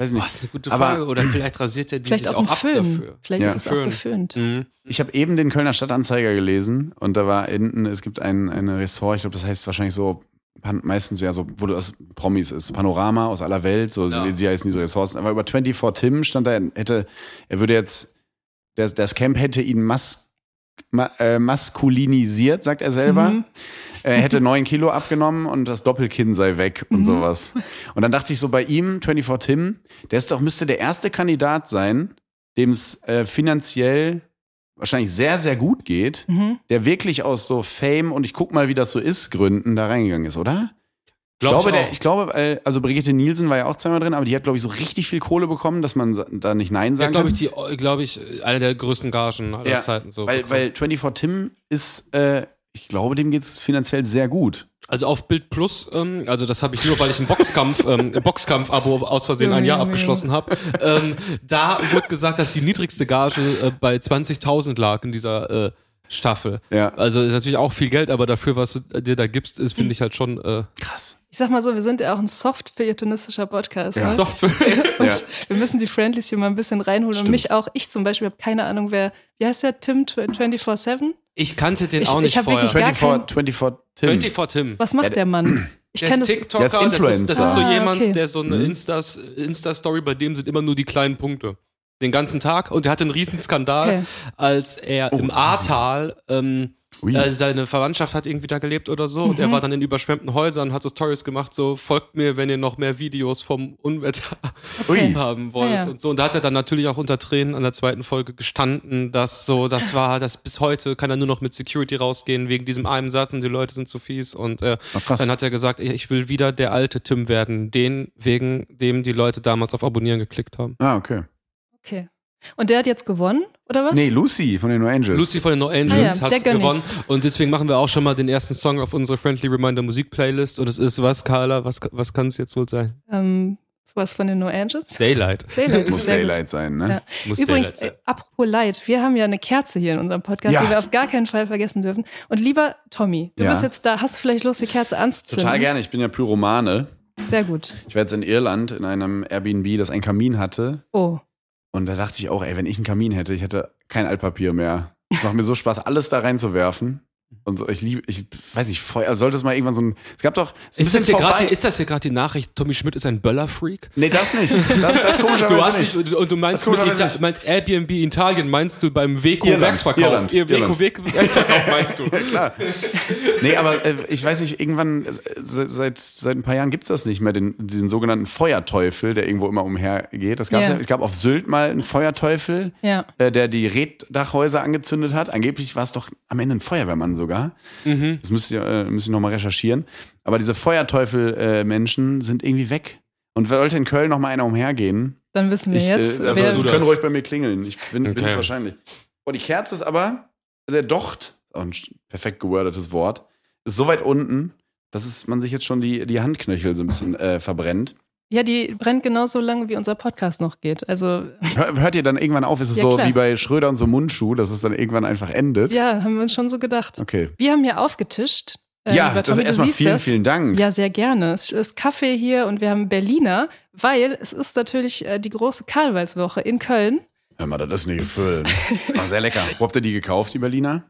Weiß Boah, nicht. das ist eine gute Aber- Frage. Oder [CLEARS THROAT] vielleicht rasiert er die Vielleicht sich auch auch ein ab Föhn. dafür. Vielleicht Ja. ist es auch Föhn. geföhnt. Mhm. Ich habe eben den Kölner Stadtanzeiger gelesen und da war hinten, es gibt ein, ein Ressort, ich glaube, das heißt wahrscheinlich so, meistens ja so, wo das Promis ist, Panorama aus aller Welt, so Ja. wie sie heißen diese Ressorts. Aber über 24 Tim stand da, er hätte, er würde jetzt, das, das Camp hätte ihn mas, ma, äh, maskulinisiert, sagt er selber. Mhm. Er hätte neun Kilo abgenommen und das Doppelkinn sei weg und Mhm. sowas. Und dann dachte ich so bei ihm, 24 Tim, der ist doch, müsste der erste Kandidat sein, dem es äh, finanziell wahrscheinlich sehr, sehr gut geht, Mhm. der wirklich aus so Fame und ich guck mal, wie das so ist, Gründen da reingegangen ist, oder? Ich Glaub glaube, ich der, ich glaube, äh, also Brigitte Nielsen war ja auch zweimal drin, aber die hat, glaube ich, so richtig viel Kohle bekommen, dass man da nicht Nein Ja, sagen glaube kann. ich, die, glaube ich, eine der größten Gagen aller Ja, Zeiten. So weil, bekommen. weil 24 Tim ist, äh, ich glaube, dem geht's finanziell sehr gut. Also auf Bild Plus, ähm, also das habe ich nur, weil ich ein Boxkampf, ähm, Boxkampf-Abo aus Versehen ein Jahr abgeschlossen habe. Ähm, da wird gesagt, dass die niedrigste Gage äh, bei 20.000 lag in dieser äh, Staffel. Ja. Also ist natürlich auch viel Geld, aber dafür, was du dir da gibst, ist finde ich halt schon äh, Krass. Ich sag mal so, wir sind ja auch ein soft feuilletonistischer Podcast. Ja. Ne? Software. [LAUGHS] Und Ja. wir müssen die Friendlies hier mal ein bisschen reinholen. Stimmt. Und mich auch. Ich zum Beispiel habe keine Ahnung, wer. Wie heißt der? Tim 24-7? Ich kannte den Ich- auch ich nicht hab vorher. wirklich gar 24, 24 Tim. 24 Tim. Was macht Ja, der Mann? [CLEARS THROAT] Ich Der kenne ist das. TikToker, Der ist das, ist, das ist so Ah, jemand, okay. der so eine Mhm. Instas, Insta-Story, bei dem sind immer nur die kleinen Punkte. Den ganzen Tag. Und der hatte einen riesen Skandal, Okay. als er Oh, im Ahrtal ähm, Ui. äh, seine Verwandtschaft hat irgendwie da gelebt oder so und er Mhm. war dann in überschwemmten Häusern, hat so Stories gemacht, so folgt mir, wenn ihr noch mehr Videos vom Unwetter Ui. [LAUGHS] haben wollt Ah, ja. und so. Und da hat er dann natürlich auch unter Tränen an der zweiten Folge gestanden, dass so, das war, das bis heute kann er nur noch mit Security rausgehen wegen diesem einen Satz und die Leute sind zu fies und äh, Ach, dann hat er gesagt, ich will wieder der alte Tim werden, den wegen dem die Leute damals auf Abonnieren geklickt haben. Ah, okay. Okay. Und der hat jetzt gewonnen, oder was? Nee, Lucy von den No Angels. Lucy von den No Ah Angels ja, hat gewonnen und deswegen machen wir auch schon mal den ersten Song auf unsere Friendly Reminder Musik Playlist und es ist was, Carla, was, was kann es jetzt wohl sein? Ähm, Was von den No Angels? Daylight. Daylight. Muss. Daylight sein, ne? Ja. Muss Übrigens, Daylight äh, apropos Light, wir haben ja eine Kerze hier in unserem Podcast, Ja. die wir auf gar keinen Fall vergessen dürfen. Und lieber Tommy, du Ja. bist jetzt da, hast du vielleicht Lust, die Kerze anzuzünden? Total gerne. Ich bin ja Pyromane. Sehr gut. Ich war jetzt in Irland in einem Airbnb, das einen Kamin hatte. Oh, Und da dachte ich auch, ey, wenn ich einen Kamin hätte, ich hätte kein Altpapier mehr. Es macht mir so Spaß, alles da reinzuwerfen. Und so, ich liebe, ich weiß nicht, Feuer, sollte es mal irgendwann so ein. Es gab doch. es Ist das, grad, ist das hier gerade die Nachricht, Tommy Schmidt ist ein Böller-Freak? Nee, das nicht. Das, das [LAUGHS] Du komischerweise hast nicht. nicht, und du meinst, mit Ita nicht. meint Airbnb Italien, meinst du beim Weco Irland, Werksverkauf? Irland, Ihr Weco Irland. Weg- Werksverkauf meinst du? [LAUGHS] Ja, klar. Nee, aber äh, ich weiß nicht, irgendwann, äh, se- seit, seit ein paar Jahren gibt's das nicht mehr, den, diesen sogenannten Feuerteufel, der irgendwo immer umhergeht. Das gab's Ja. ja. Es gab auf Sylt mal einen Feuerteufel, ja. äh, der die Reddachhäuser angezündet hat. Angeblich war es doch am Ende ein Feuerwehrmann sogar. Mhm. Das müsste ich, äh, müsste ich nochmal recherchieren. Aber diese Feuerteufel-Menschen sind irgendwie weg. Und sollte in Köln noch mal einer umhergehen, Dann wissen wir ich, jetzt, äh, also, wer, du können das? ruhig bei mir klingeln. Ich bin Okay. es wahrscheinlich. Oh, die Kerze ist aber, der Docht, auch ein perfekt gewordetes Wort, ist so weit unten, dass es, man sich jetzt schon die, die Handknöchel so ein bisschen äh, verbrennt. Ja, die brennt genauso lange, wie unser Podcast noch geht. Also, Hör, hört ihr dann irgendwann auf? Ist es Ja, so klar. wie bei Schröder und so Mundschuh, dass es dann irgendwann einfach endet? ja, haben wir uns schon so gedacht. Okay. Wir haben hier aufgetischt. Äh, ja, das Tommy, du erstmal vielen, das. vielen Dank. Ja, sehr gerne. Es ist Kaffee hier und wir haben Berliner, weil es ist natürlich äh, die große Karnevalswoche in Köln. Hör mal, das ist eine Gefühl. War sehr lecker. Wo habt ihr die gekauft, die Berliner?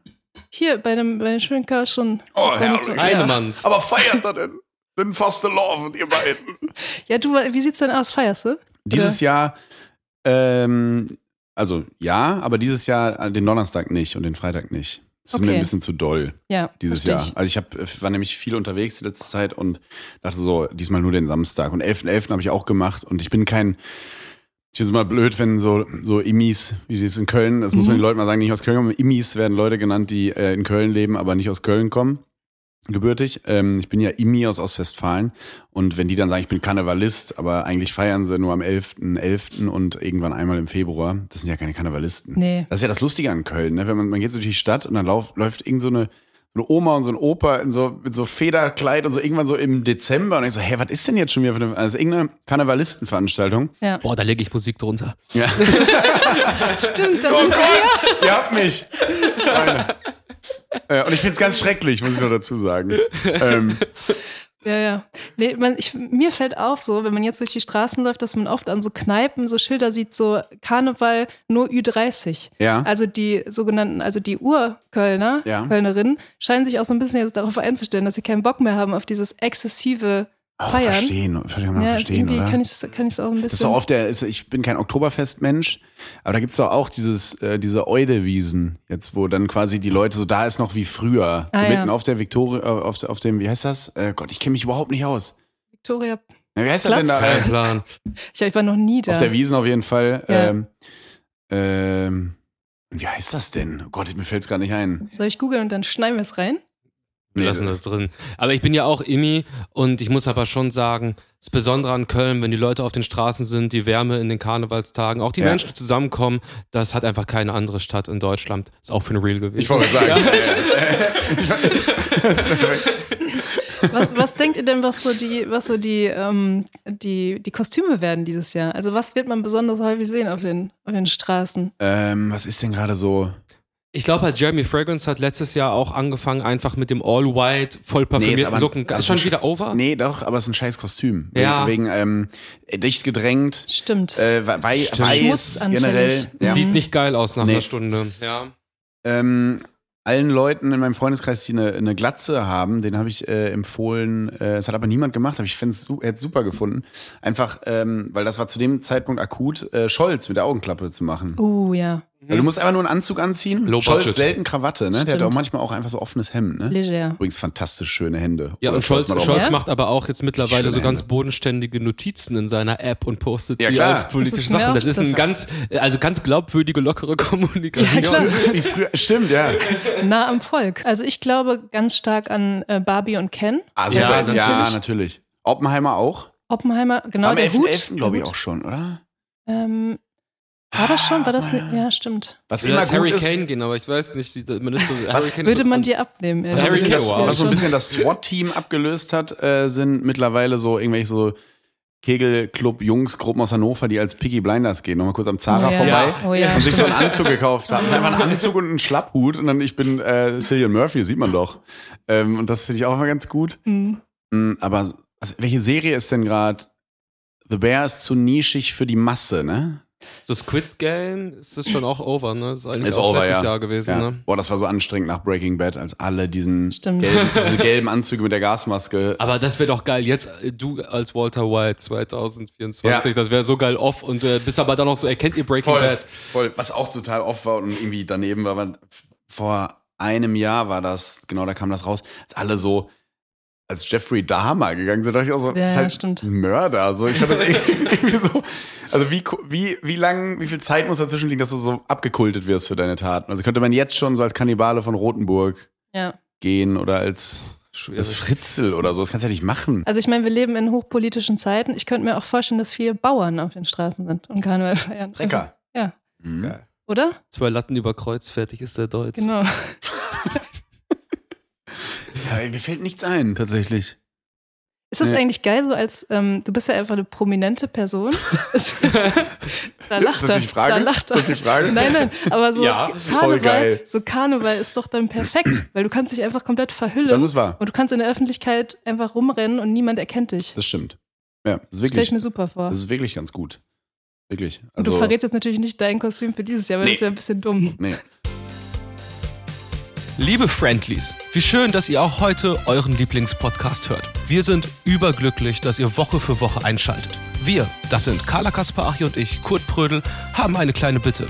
Hier bei einem, bei einem schönen Karl schon. Oh, herrlich. herrlich. Heinemanns. Aber feiert er denn? Den Fastelovend, ihr beiden. [LAUGHS] Ja, du, wie sieht's denn aus? Feierst du? Dieses Jahr, ähm, also ja, aber dieses Jahr äh, den Donnerstag nicht und den Freitag nicht. Das ist mir Okay. ein bisschen zu doll Ja, dieses Jahr. ich. Also ich hab, äh, war nämlich viel unterwegs die letzte Zeit und dachte so, diesmal nur den Samstag. Und 11.11. habe ich auch gemacht und ich bin kein, ich finde es immer blöd, wenn so, so Immis, wie sie es in Köln, das muss man Mhm. den Leuten mal sagen, die nicht aus Köln kommen. Immis werden Leute genannt, die äh, in Köln leben, aber nicht aus Köln kommen. Gebürtig. Ähm, ich bin ja Immi aus Ostwestfalen. Und wenn die dann sagen, ich bin Karnevalist, aber eigentlich feiern sie nur am 11.11. und irgendwann einmal im Februar, das sind ja keine Karnevalisten. Nee. Das ist ja das Lustige an Köln, ne? Wenn man, man geht so durch die Stadt und dann lauf, läuft irgend so eine, so eine Oma und so ein Opa in so, mit so Federkleid und so irgendwann so im Dezember und ich so, hä, was ist denn jetzt schon wieder für eine, also irgendeine Karnevalistenveranstaltung? Ja. Boah, da lege ich Musik drunter. Ja. [LAUGHS] Stimmt, das Oh sind Gott, ihr habt mich. Schweine. Äh, Und ich find's ganz schrecklich, muss ich noch dazu sagen. Ähm, Ja, ja. Nee, man, ich, mir fällt auf, so, wenn man jetzt durch die Straßen läuft, dass man oft an so Kneipen so Schilder sieht, so Karneval nur Ü30. ja. Also die sogenannten, also die Urkölner, Ja. Kölnerinnen, scheinen sich auch so ein bisschen jetzt darauf einzustellen, dass sie keinen Bock mehr haben auf dieses exzessive Auch Feiern. verstehen, kann man ja, verstehen, irgendwie oder? kann ich es kann ich's auch ein Das ist bisschen. doch oft der, ist, ich bin kein Oktoberfestmensch, aber da gibt's doch auch dieses, äh, diese Eudewiesen, jetzt wo dann quasi die Leute so da ist noch wie früher. Ah, mitten ja. auf der Viktoria, äh, auf, auf dem, wie heißt das? Äh, Gott, ich kenne mich überhaupt nicht aus. Victoria. Ja, wie heißt das denn Platz? da? Plan. [LAUGHS] Ich, ich war noch nie da. auf der Wiesen auf jeden Fall. Ja. Ähm, ähm, wie heißt das denn? Oh Gott, mir fällt's gar nicht ein. Soll ich googeln und dann schneiden wir es rein? Wir lassen das drin. Aber ich bin ja auch Immi und ich muss aber schon sagen, das Besondere an Köln, wenn die Leute auf den Straßen sind, die Wärme in den Karnevalstagen, auch die Ja. Menschen zusammenkommen, das hat einfach keine andere Stadt in Deutschland. Ist auch für ein Real gewesen. Ich wollte sagen. [LAUGHS] Was, was denkt ihr denn, was so die, was so die, ähm, die, die Kostüme werden dieses Jahr? Also was wird man besonders häufig sehen auf den, auf den Straßen? ähm, was ist denn gerade so? Ich glaube, halt Jeremy Fragrance hat letztes Jahr auch angefangen, einfach mit dem All-White, voll ist parfümierten aber- Look. Ist also schon sch- wieder over? Nee, doch, aber es ist ein scheiß Kostüm. Ja. Wegen, ähm, dicht gedrängt, Stimmt. äh, wei Stimmt. weiß generell. Ja. Sieht nicht geil aus nach Nee. einer Stunde. Ja. Ähm, allen Leuten in meinem Freundeskreis, die eine, eine Glatze haben, den habe ich äh, empfohlen. Äh, es hat aber niemand gemacht, aber ich finde es su super gefunden. Einfach, ähm, weil das war zu dem Zeitpunkt akut, äh, Scholz mit der Augenklappe zu machen. Oh ja, Weil du musst einfach nur einen Anzug anziehen. Low Scholz budget. selten Krawatte, ne? Der hat Stimmt. auch manchmal auch einfach so offenes Hemd, ne? leger. Übrigens fantastisch schöne Hände. Ja, Oder und Scholz, Scholz Ja? macht aber auch jetzt mittlerweile so ganz Hände. bodenständige Notizen in seiner App und postet Ja, sie als politische Das ist mir Sachen. Das ist ein das- ganz, also ganz glaubwürdige, lockere Kommunikation. Ja, klar. [LAUGHS] Wie früher, stimmt, ja. Nah am Volk. Also ich glaube ganz stark an äh, Barbie und Ken. Ah, Ja, super. Ja, natürlich. natürlich. natürlich. Oppenheimer auch? Oppenheimer, genau, Am der Hut. 11.11. glaube ich auch schon, oder? Ähm, war das schon? War das Ah, ne, Ja, stimmt. Was Ich will immer als gut Harry ist, Kane gehen, aber ich weiß nicht, wie man ist so. Was Harry Kane Würde man dir abnehmen. was so ein Harry bisschen Kane, das, wow. was so ein bisschen das SWAT-Team abgelöst hat, äh, sind mittlerweile so irgendwelche so Kegelclub Jungsgruppen aus Hannover, die als Piggy Blinders gehen, nochmal kurz am Zara Oh ja. vorbei. Oh ja, und sich so einen. Anzug [LAUGHS] gekauft haben. Einfach ein Anzug und ein Schlapphut und dann ich bin äh, Cillian Murphy, sieht man doch. Ähm, und das finde ich auch immer ganz gut. Mhm. Mm, Aber was, welche Serie ist denn gerade? The Bear ist zu nischig für die Masse, ne? So Squid Game ist das schon auch over, ne? Das ist eigentlich Ist auch over, letztes ja. Jahr gewesen, Ja. ne? Boah, das war so anstrengend nach Breaking Bad, als alle diesen gelben, [LAUGHS] diese gelben Anzüge mit der Gasmaske. Aber das wäre doch geil. Jetzt äh, du als Walter White 2024, Ja. das wäre so geil off und äh, bist aber dann noch so, erkennt ihr Breaking Voll, Bad? voll. Was auch total oft war und irgendwie daneben war, war vor einem Jahr war das, genau, da kam das raus, als alle so als Jeffrey Dahmer gegangen sind, dachte ich auch so, Ja, das ist halt stimmt. ein Mörder. So, ich fand das [LAUGHS] irgendwie so. Also wie, wie, wie lang, wie viel Zeit muss dazwischen liegen, dass du so abgekultet wirst für deine Taten? Also könnte man jetzt schon so als Kannibale von Rotenburg Ja. gehen oder als, Schwierig. als Fritzel oder so. Das kannst du ja nicht machen. Also ich meine, wir leben in hochpolitischen Zeiten. Ich könnte mir auch vorstellen, dass viele Bauern auf den Straßen sind und Karneval feiern. Trecker. Ja. Mhm. Geil. Oder? Zwei Latten über Kreuz, fertig ist der Deutsch. Genau. [LAUGHS] Ja, mir fällt nichts ein, tatsächlich. Ist das Nee. eigentlich geil, so als, ähm, du bist ja einfach eine prominente Person. [LAUGHS] da lacht Ist das die er. Frage? Da lacht Ist das die er. Frage? Nein, nein, aber so Ja, voll Karneval, geil. so Karneval ist doch dann perfekt, weil du kannst dich einfach komplett verhüllen Das ist wahr. und du kannst in der Öffentlichkeit einfach rumrennen und niemand erkennt dich. Das stimmt. Ja, das ist Stell ich wirklich, mir super vor. das ist wirklich ganz gut. Wirklich. und Also, du verrätst jetzt natürlich nicht dein Kostüm für dieses Jahr, weil Nee. das wäre ein bisschen dumm. Nee. Liebe Friendlies, wie schön, dass ihr auch heute euren Lieblingspodcast hört. Wir sind überglücklich, dass ihr Woche für Woche einschaltet. Wir, das sind Carla Kaspari und ich, Kurt Prödel, haben eine kleine Bitte.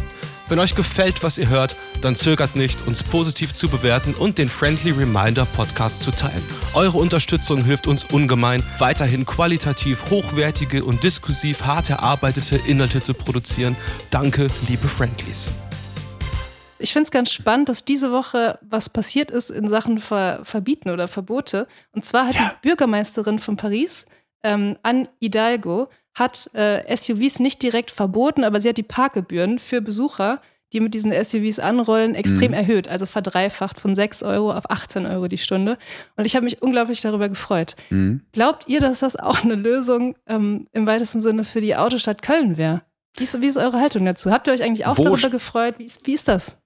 Wenn euch gefällt, was ihr hört, dann zögert nicht, uns positiv zu bewerten und den Friendly Reminder Podcast zu teilen. Eure Unterstützung hilft uns ungemein, weiterhin qualitativ hochwertige und diskursiv hart erarbeitete Inhalte zu produzieren. Danke, liebe Friendlies. Ich finde es ganz spannend, dass diese Woche was passiert ist in Sachen Ver Verbieten oder Verbote. Und zwar hat Ja. die Bürgermeisterin von Paris, ähm, Anne Hidalgo, hat äh, SUVs nicht direkt verboten, aber sie hat die Parkgebühren für Besucher, die mit diesen SUVs anrollen, extrem Mhm. erhöht. Also verdreifacht von 6 Euro auf 18 Euro die Stunde. Und ich habe mich unglaublich darüber gefreut. Mhm. Glaubt ihr, dass das auch eine Lösung ähm, im weitesten Sinne für die Autostadt Köln wäre? Wie ist, wie ist eure Haltung dazu? Habt ihr euch eigentlich auch Wo darüber gefreut? Wie ist, wie ist das?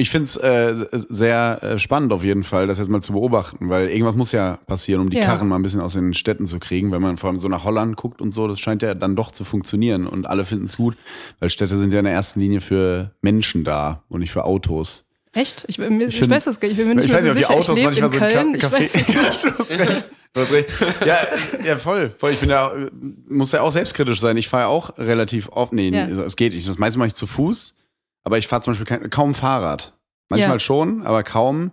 Ich finde es äh, sehr äh, spannend auf jeden Fall, das jetzt mal zu beobachten, weil irgendwas muss ja passieren, um die Ja. Karren mal ein bisschen aus den Städten zu kriegen. Wenn man vor allem so nach Holland guckt und so, das scheint ja dann doch zu funktionieren und alle finden es gut, weil Städte sind ja in der ersten Linie für Menschen da und nicht für Autos. Echt? Ich, mir, ich, find- weiß das gar nicht. Ich bin mir nicht ich weiß so nicht, die sicher. Autos ich lebe manchmal in so ein Köln. Ka- Ich Café. weiß es [LAUGHS] Ja, nicht. du hast recht. Du hast recht. Ja, ja, voll, voll. Ich bin ja, muss ja auch selbstkritisch sein. Ich fahre auch relativ oft. Nee, Ja. es geht. Ich, das meiste mache ich zu Fuß, aber ich fahre zum Beispiel kein, kaum Fahrrad. Manchmal Ja. schon, aber kaum,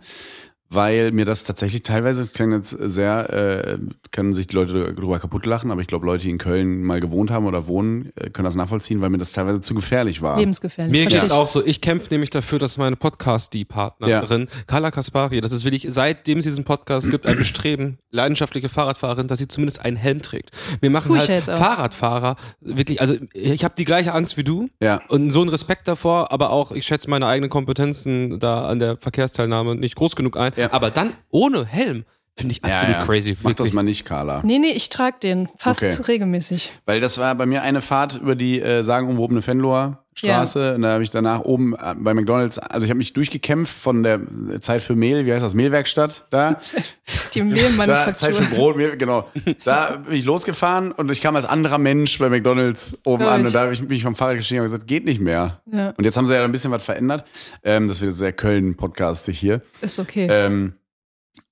weil mir das tatsächlich teilweise, das klingt jetzt sehr, äh, können sich die Leute drüber kaputt lachen, aber ich glaube, Leute, die in Köln mal gewohnt haben oder wohnen, äh, können das nachvollziehen, weil mir das teilweise zu gefährlich war. Lebensgefährlich. Mir geht's auch so. Ich kämpfe nämlich dafür, dass meine Podcast-Die-Partnerin, Carla Kaspari, das ist wirklich, seitdem es diesen Podcast gibt, ein Bestreben, leidenschaftliche Fahrradfahrerin, dass sie zumindest einen Helm trägt. Wir machen ich halt ja. Fahrradfahrer, wirklich, also ich habe die gleiche Angst wie du Ja. und so einen Respekt davor, aber auch, ich schätze meine eigenen Kompetenzen da an der Verkehrsteilnahme nicht groß genug ein. Ja. Aber dann ohne Helm finde ich absolut ja, ja. crazy. Mach das mal nicht, Carla. Nee, nee, ich trage den fast Okay. regelmäßig. Weil das war bei mir eine Fahrt über die äh, sagenumwobene Fenloher Straße. Und da habe ich danach oben äh, bei McDonalds, also ich habe mich durchgekämpft von der Zeit für Mehl, wie heißt das, Mehlwerkstatt da. [LAUGHS] Die Da, Mehlmanufaktur. Zeit für Brot, Mehl, genau. Da bin ich losgefahren und ich kam als anderer Mensch bei McDonalds oben Glaub an ich. und da habe ich mich vom Fahrrad gestiegen und gesagt, geht nicht mehr. Ja, Und jetzt haben sie ja ein bisschen was verändert. Ähm, das wird sehr Köln-podcastig hier. ist okay. Ähm,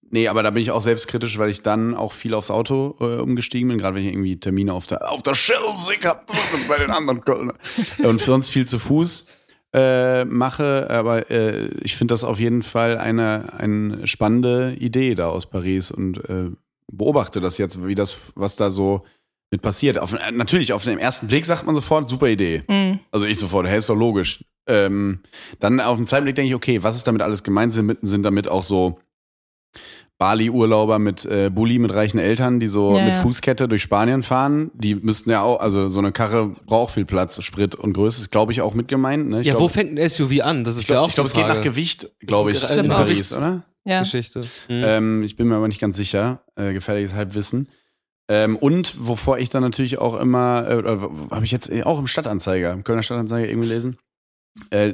nee, aber da bin ich auch selbstkritisch, weil ich dann auch viel aufs Auto äh, umgestiegen bin, gerade wenn ich irgendwie Termine auf der, auf der Schelsig hab und bei den anderen Kölner. Und für uns viel zu Fuß äh, mache, aber äh, ich finde das auf jeden Fall eine, eine spannende Idee da aus Paris und äh, beobachte das jetzt, wie das, was da so mit passiert. Auf, äh, natürlich, auf den ersten Blick sagt man sofort, super Idee. Mhm. Also ich sofort, hey, ist doch logisch. Ähm, dann auf den zweiten Blick denke ich, okay, was ist damit alles gemeint? Sind, sind damit auch so Bali-Urlauber mit äh, Bulli mit reichen Eltern, die so Ja, mit ja. Fußkette durch Spanien fahren? Die müssten ja auch, also so eine Karre braucht viel Platz, Sprit und Größe, ist glaube ich auch mit gemeint. Ne? Ja, glaub, wo fängt ein SUV an? Das ist ich ja glaube, auch ich glaub, die es geht nach Gewicht, glaube ich, in Paris, oder? Ja. Geschichte. Mhm. Ähm, ich bin mir aber nicht ganz sicher. Äh, gefährliches Halbwissen. Ähm, und wovor ich dann natürlich auch immer, äh, habe ich jetzt auch im Stadtanzeiger, im Kölner Stadtanzeiger irgendwie gelesen, äh,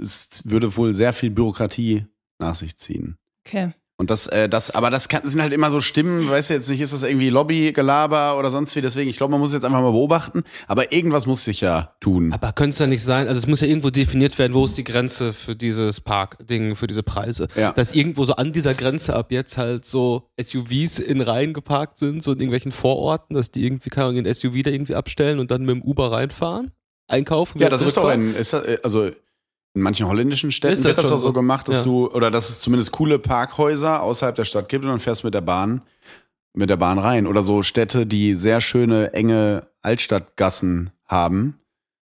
es würde wohl sehr viel Bürokratie nach sich ziehen. Okay. Und das, äh, das, aber das kann, sind halt immer so Stimmen, weißt du jetzt nicht, ist das irgendwie Lobbygelaber oder sonst wie, deswegen, ich glaube, man muss jetzt einfach mal beobachten, aber irgendwas muss sich ja tun. Aber könnte es ja nicht sein, also es muss ja irgendwo definiert werden, wo ist die Grenze für dieses Parkding, für diese Preise. Ja. Dass irgendwo so an dieser Grenze ab jetzt halt so SUVs in Reihen geparkt sind, so in irgendwelchen Vororten, dass die irgendwie, keine Ahnung, den SUV da irgendwie abstellen und dann mit dem Uber reinfahren, einkaufen. Ja, das ist doch ein, ist das, äh, also in manchen holländischen Städten Ist das wird das doch so gemacht, dass Ja. du, oder dass es zumindest coole Parkhäuser außerhalb der Stadt gibt und dann fährst du mit der Bahn, mit der Bahn rein. Oder so Städte, die sehr schöne, enge Altstadtgassen haben,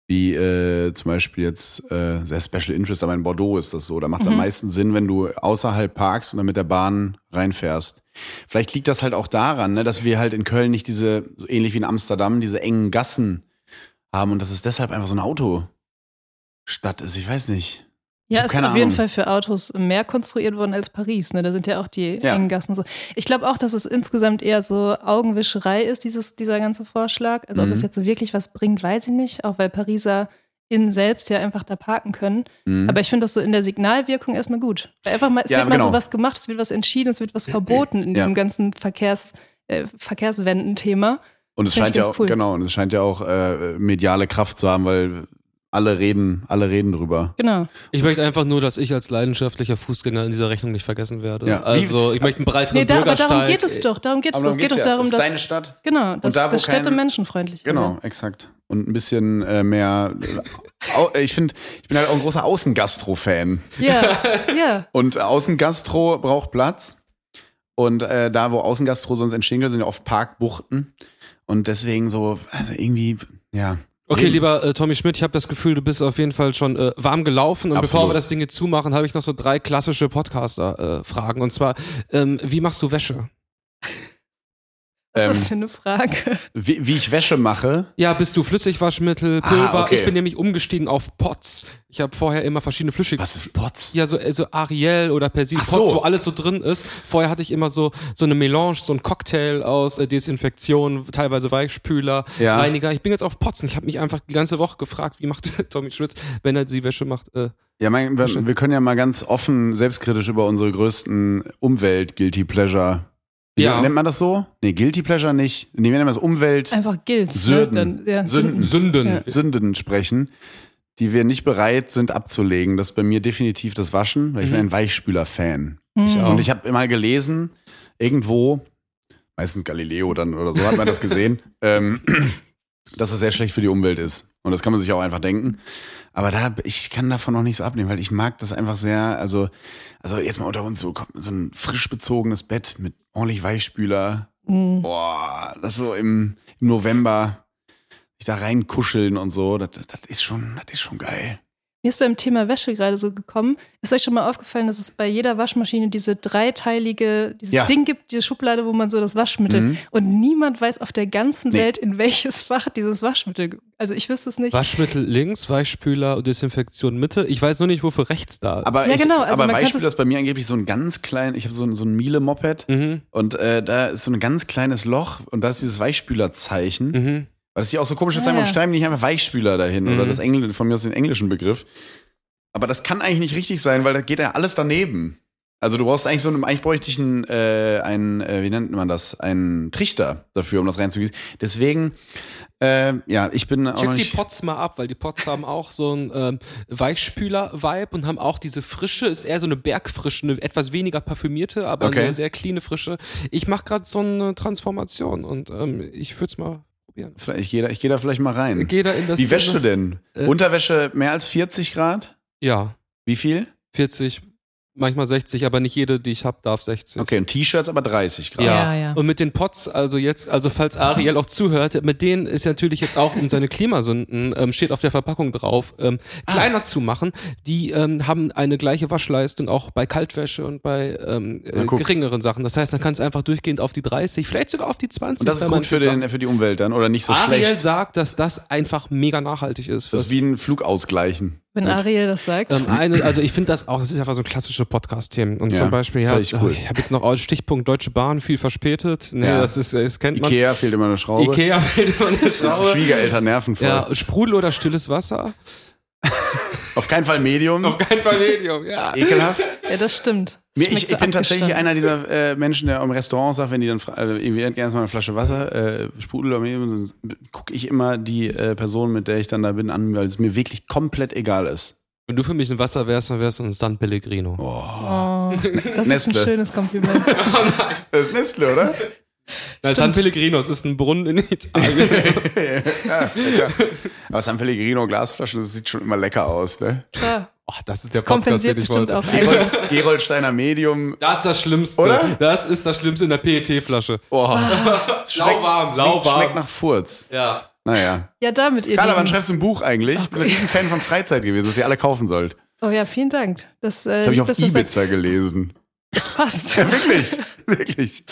wie äh, zum Beispiel jetzt äh, sehr Special Interest, aber in Bordeaux ist das so. Da macht es am meisten Sinn, wenn du außerhalb parkst und dann mit der Bahn reinfährst. Vielleicht liegt das halt auch daran, ne, dass wir halt in Köln nicht diese, so ähnlich wie in Amsterdam, diese engen Gassen haben und dass es deshalb einfach so eine Autostadt ist. Ich weiß nicht. Ich Ja, ist auf jeden Ahnung. Fall für Autos mehr konstruiert worden als Paris. Ne? Da sind ja auch die Ja. engen Gassen so. Ich glaube auch, dass es insgesamt eher so Augenwischerei ist, dieses, dieser ganze Vorschlag. Also ob Mhm. es jetzt so wirklich was bringt, weiß ich nicht. Auch weil Pariser innen selbst ja einfach da parken können. Mhm. Aber ich finde das so in der Signalwirkung erstmal gut. Weil einfach mal, es Ja, wird mal genau. so was gemacht, es wird was entschieden, es wird was verboten in Ja. diesem ganzen Verkehrs, äh, Verkehrswenden-Thema. Und es scheint ja auch, cool. genau, und es scheint ja auch äh, mediale Kraft zu haben, weil alle reden, alle reden drüber. Genau. Ich möchte einfach nur, dass ich als leidenschaftlicher Fußgänger in dieser Rechnung nicht vergessen werde. Ja. Also ich möchte einen breiteren Nee, da, aber Bürgersteig. darum geht es doch. Darum geht es doch. Es geht doch ja. darum, das ist dass. deine Stadt. Genau, dass, da, wo dass Städte kein- menschenfreundlich Genau, werden. exakt. Und ein bisschen äh, mehr. Äh, ich finde, ich bin halt auch ein großer Außengastro-Fan. Ja, [LAUGHS] ja. Und Außengastro braucht Platz. Und äh, da, wo Außengastro sonst entstehen kann, sind ja oft Parkbuchten. Und deswegen so, also irgendwie, ja. Okay, lieber äh, Tommy Schmidt, ich habe das Gefühl, du bist auf jeden Fall schon äh, warm gelaufen. Und Absolut. bevor wir das Ding jetzt zumachen, habe ich noch so drei klassische Podcaster-Fragen. und zwar, ähm, wie machst du Wäsche? Was Ähm, ist das für eine Frage? wie, wie ich Wäsche mache. Ja, bist du Flüssigwaschmittel, Pulver? Ah, okay. Ich bin nämlich umgestiegen auf Pots. Ich habe vorher immer verschiedene Flüssig... Was ist Potz? Ja, so, äh, so Ariel oder Persil Ach Pots, so. wo alles so drin ist. Vorher hatte ich immer so, so eine Melange, so ein Cocktail aus äh, Desinfektion, teilweise Weichspüler, Ja. Reiniger. Ich bin jetzt auf Pots und ich habe mich einfach die ganze Woche gefragt, wie macht [LAUGHS] Tommy Schmidt, wenn er die Wäsche macht. Äh, Ja, mein, wir, wir können ja mal ganz offen, selbstkritisch über unsere größten Umwelt-Guilty Pleasure. Wie Ja. nennt man das so? Nee, Guilty Pleasure nicht. Nee, wir nennen das Umwelt Einfach. Sürden. Ne? Ja, Sünden. Sünden. Ja. Sünden sprechen, die wir nicht bereit sind abzulegen. Das ist bei mir definitiv das Waschen, weil ich Mhm. bin ein Weichspüler-Fan. Ich Hm. auch. Und ich habe mal gelesen, irgendwo, meistens Galileo dann oder so, hat man das gesehen, [LAUGHS] ähm, dass es sehr schlecht für die Umwelt ist. Und das kann man sich auch einfach denken. Aber da, ich kann davon noch nicht so abnehmen, weil ich mag das einfach sehr, also, also jetzt mal unter uns so, so ein frisch bezogenes Bett mit ordentlich Weichspüler. Hm. Boah, das so im, im November, sich da reinkuscheln und so, das, das ist schon, das ist schon geil. Mir ist beim Thema Wäsche gerade so gekommen. Ist euch schon mal aufgefallen, dass es bei jeder Waschmaschine diese dreiteilige, dieses Ja. Ding gibt, diese Schublade, wo man so das Waschmittel Mhm. und niemand weiß auf der ganzen Nee. Welt, in welches Fach dieses Waschmittel. Also ich wüsste es nicht. Waschmittel links, Weichspüler und Desinfektion Mitte. Ich weiß nur nicht, wofür rechts da ist. Aber, Ja, ich, genau, also aber Weichspüler das- ist bei mir angeblich so ein ganz klein, ich habe so ein, so ein Miele-Moped. mhm, Und äh, da ist so ein ganz kleines Loch und da ist dieses Weichspülerzeichen. mhm. Weil das ist ja auch so komisch, jetzt Ah, sagen wir, ja. schreiben die nicht einfach Weichspüler dahin Mhm. oder das Engl von mir aus den englischen Begriff. Aber das kann eigentlich nicht richtig sein, weil da geht ja alles daneben. Also du brauchst eigentlich so einen, eigentlich bräuchte ich einen, äh, einen äh, wie nennt man das, einen Trichter dafür, um das reinzugießen. Deswegen, äh, ja, ich bin auch noch Check die. Pots mal ab, weil die Pots haben auch so einen ähm, Weichspüler-Vibe und haben auch diese Frische, ist eher so eine Bergfrische, eine etwas weniger parfümierte, aber Okay. eine sehr cleane Frische. Ich mache gerade so eine Transformation und ähm, ich würde es mal probieren. Ich gehe da, ich geh da vielleicht mal rein. Geh da in das Wie wäschst du denn? Äh, Unterwäsche mehr als 40 Grad? Ja, Wie viel? 40, manchmal 60, aber nicht jede, die ich habe, darf 60. Okay, und T-Shirts aber 30 Grad. Ja. Ja, ja. Und mit den Pots, also jetzt, also falls Ariel auch zuhört, mit denen ist natürlich jetzt auch um seine Klimasünden, ähm, steht auf der Verpackung drauf, ähm, Ah. kleiner zu machen. Die ähm, haben eine gleiche Waschleistung auch bei Kaltwäsche und bei ähm, äh, geringeren Sachen. Das heißt, dann kann es einfach durchgehend auf die 30, vielleicht sogar auf die 20. Und das ist gut für, den, für die Umwelt dann oder nicht so Ariel schlecht? sagt, dass das einfach mega nachhaltig ist. Das ist wie ein Flug ausgleichen. Wenn Gut. Ariel das sagt. Ähm, eine, also ich finde das auch, das ist einfach so klassische Podcast-Themen. Und Ja, zum Beispiel, ja, ich, cool. ich habe jetzt noch aus Stichpunkt Deutsche Bahn viel verspätet. Nee, Ja. das ist, das kennt man. Ikea fehlt immer eine Schraube. Ikea [LAUGHS] fällt immer eine Schraube. Schwiegereltern nerven voll. Ja, Sprudel oder stilles Wasser? Auf keinen Fall Medium. Auf keinen Fall Medium, ja. Ekelhaft. ja, das stimmt. Schmeckt ich, so ich bin tatsächlich einer dieser äh, Menschen, der im Restaurant sagt, wenn die dann äh, irgendwie hätten gerne mal eine Flasche Wasser, äh, Sprudel oder dann gucke ich immer die äh, Person, mit der ich dann da bin, an, weil es mir wirklich komplett egal ist. Wenn du für mich ein Wasser wärst, dann wärst du ein San Pellegrino. Oh. Oh, das ist ein schönes Kompliment. [LAUGHS] Das ist Nestle, oder? Nein, San Pellegrino, es ist ein Brunnen in Italien. [LAUGHS] ja, lecker. Aber San Pellegrino Glasflaschen, das sieht schon immer lecker aus, ne? Klar. Oh, das ist der Das Podcast, den kompensiert ich bestimmt wollte. auch einiges. Gerold, Geroldsteiner Medium. Das ist das Schlimmste. Oder? Das ist das Schlimmste in der PET-Flasche. Oh, Lauwarm, lauwarm. [LAUGHS] Schmeckt nach Furz. Ja. Naja. Ja, damit ihr Carla, wann schreibst du ein Buch eigentlich? Ich bin ein Riesenfan von Freizeit gewesen, das ihr alle kaufen sollt. Oh ja, vielen Dank. Das, äh, Das habe ich auf Ibiza gelesen. Das passt. [LAUGHS] Ja, wirklich. wirklich.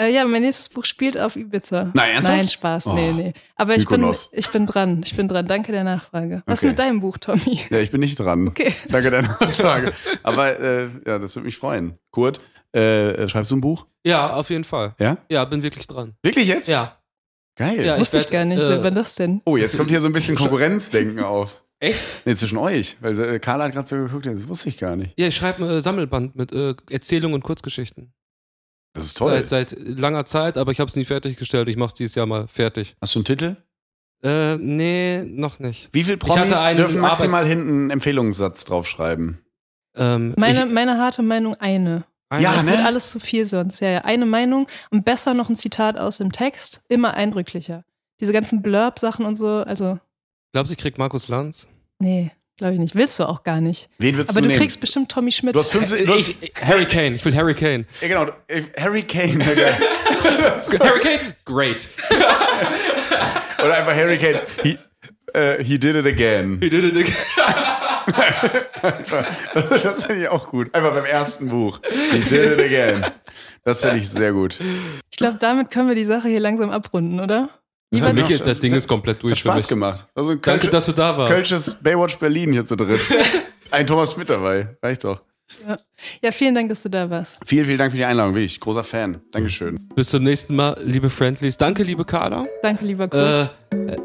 Äh, ja, mein nächstes Buch spielt auf Ibiza. Nein, ernsthaft? Nein, Spaß, Oh, nee, nee. Aber ich bin, ich bin dran. Ich bin dran. Danke der Nachfrage. Was Okay. mit deinem Buch, Tommy? Ja, ich bin nicht dran. Okay. Danke der Nachfrage. Aber äh, ja, das würde mich freuen. Kurt, äh, schreibst du ein Buch? Ja, auf jeden Fall. Ja? Ja, bin wirklich dran. Wirklich jetzt? Ja. Geil. Ja, Wusste ich werd, gar nicht. äh, Wann das denn? Oh, jetzt kommt hier so ein bisschen [LAUGHS] Konkurrenzdenken auf. Echt? Nee, zwischen euch. Weil äh, Carla hat gerade so geguckt, das wusste ich gar nicht. Ja, ich schreibe ein äh, Sammelband mit äh, Erzählungen und Kurzgeschichten. Das ist toll. Seit, seit langer Zeit, aber ich habe es nie fertiggestellt. Ich mache es dieses Jahr mal fertig. Hast du einen Titel? Äh, nee, noch nicht. Wie hatte Promis dürfen maximal Arbeits- hinten einen Empfehlungssatz draufschreiben? Ähm, Meine, ich, meine harte Meinung eine. Ja, Es ne? wird alles zu viel sonst. Ja, ja. Eine Meinung und besser noch ein Zitat aus dem Text. Immer eindrücklicher. Diese ganzen Blurb-Sachen und so. Also, glaubst du, ich krieg Markus Lanz? nee, glaube ich nicht. Willst du auch gar nicht. Wen würdest Aber du du nehmen? kriegst bestimmt Tommy Schmidt. du hast 50, du hast, Ich, ich, Harry Kane. Ich will Harry Kane. ja, genau, äh, Harry Kane. [LAUGHS] Harry Kane? Great. [LAUGHS] Oder einfach Harry Kane. He, äh, he did it again. He did it again. [LAUGHS] Das finde ich auch gut. Einfach beim ersten Buch. He did it again. Das finde ich sehr gut. Ich glaube, damit können wir die Sache hier langsam abrunden, oder? Das hat Mich, mich- das Ding ist komplett Das durch hat für Spaß mich. gemacht. Also ein Danke, Kölsch, dass du da warst. Kölsches Baywatch Berlin hier zu dritt. [LAUGHS] Ein Thomas Schmidt dabei. Reicht doch. Ja, vielen Dank, dass du da warst. Vielen, vielen Dank für die Einladung. Wirklich. Großer Fan. Dankeschön. Bis zum nächsten Mal, liebe Friendlies. Danke, liebe Carla. Danke, lieber Kurt.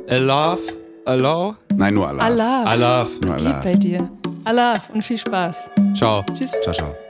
Äh, I love, allow, Nein, nur Allah. Allah. I love. Nur Was Allah. geht bei dir? Allah und viel Spaß. Ciao. Tschüss. Ciao, ciao.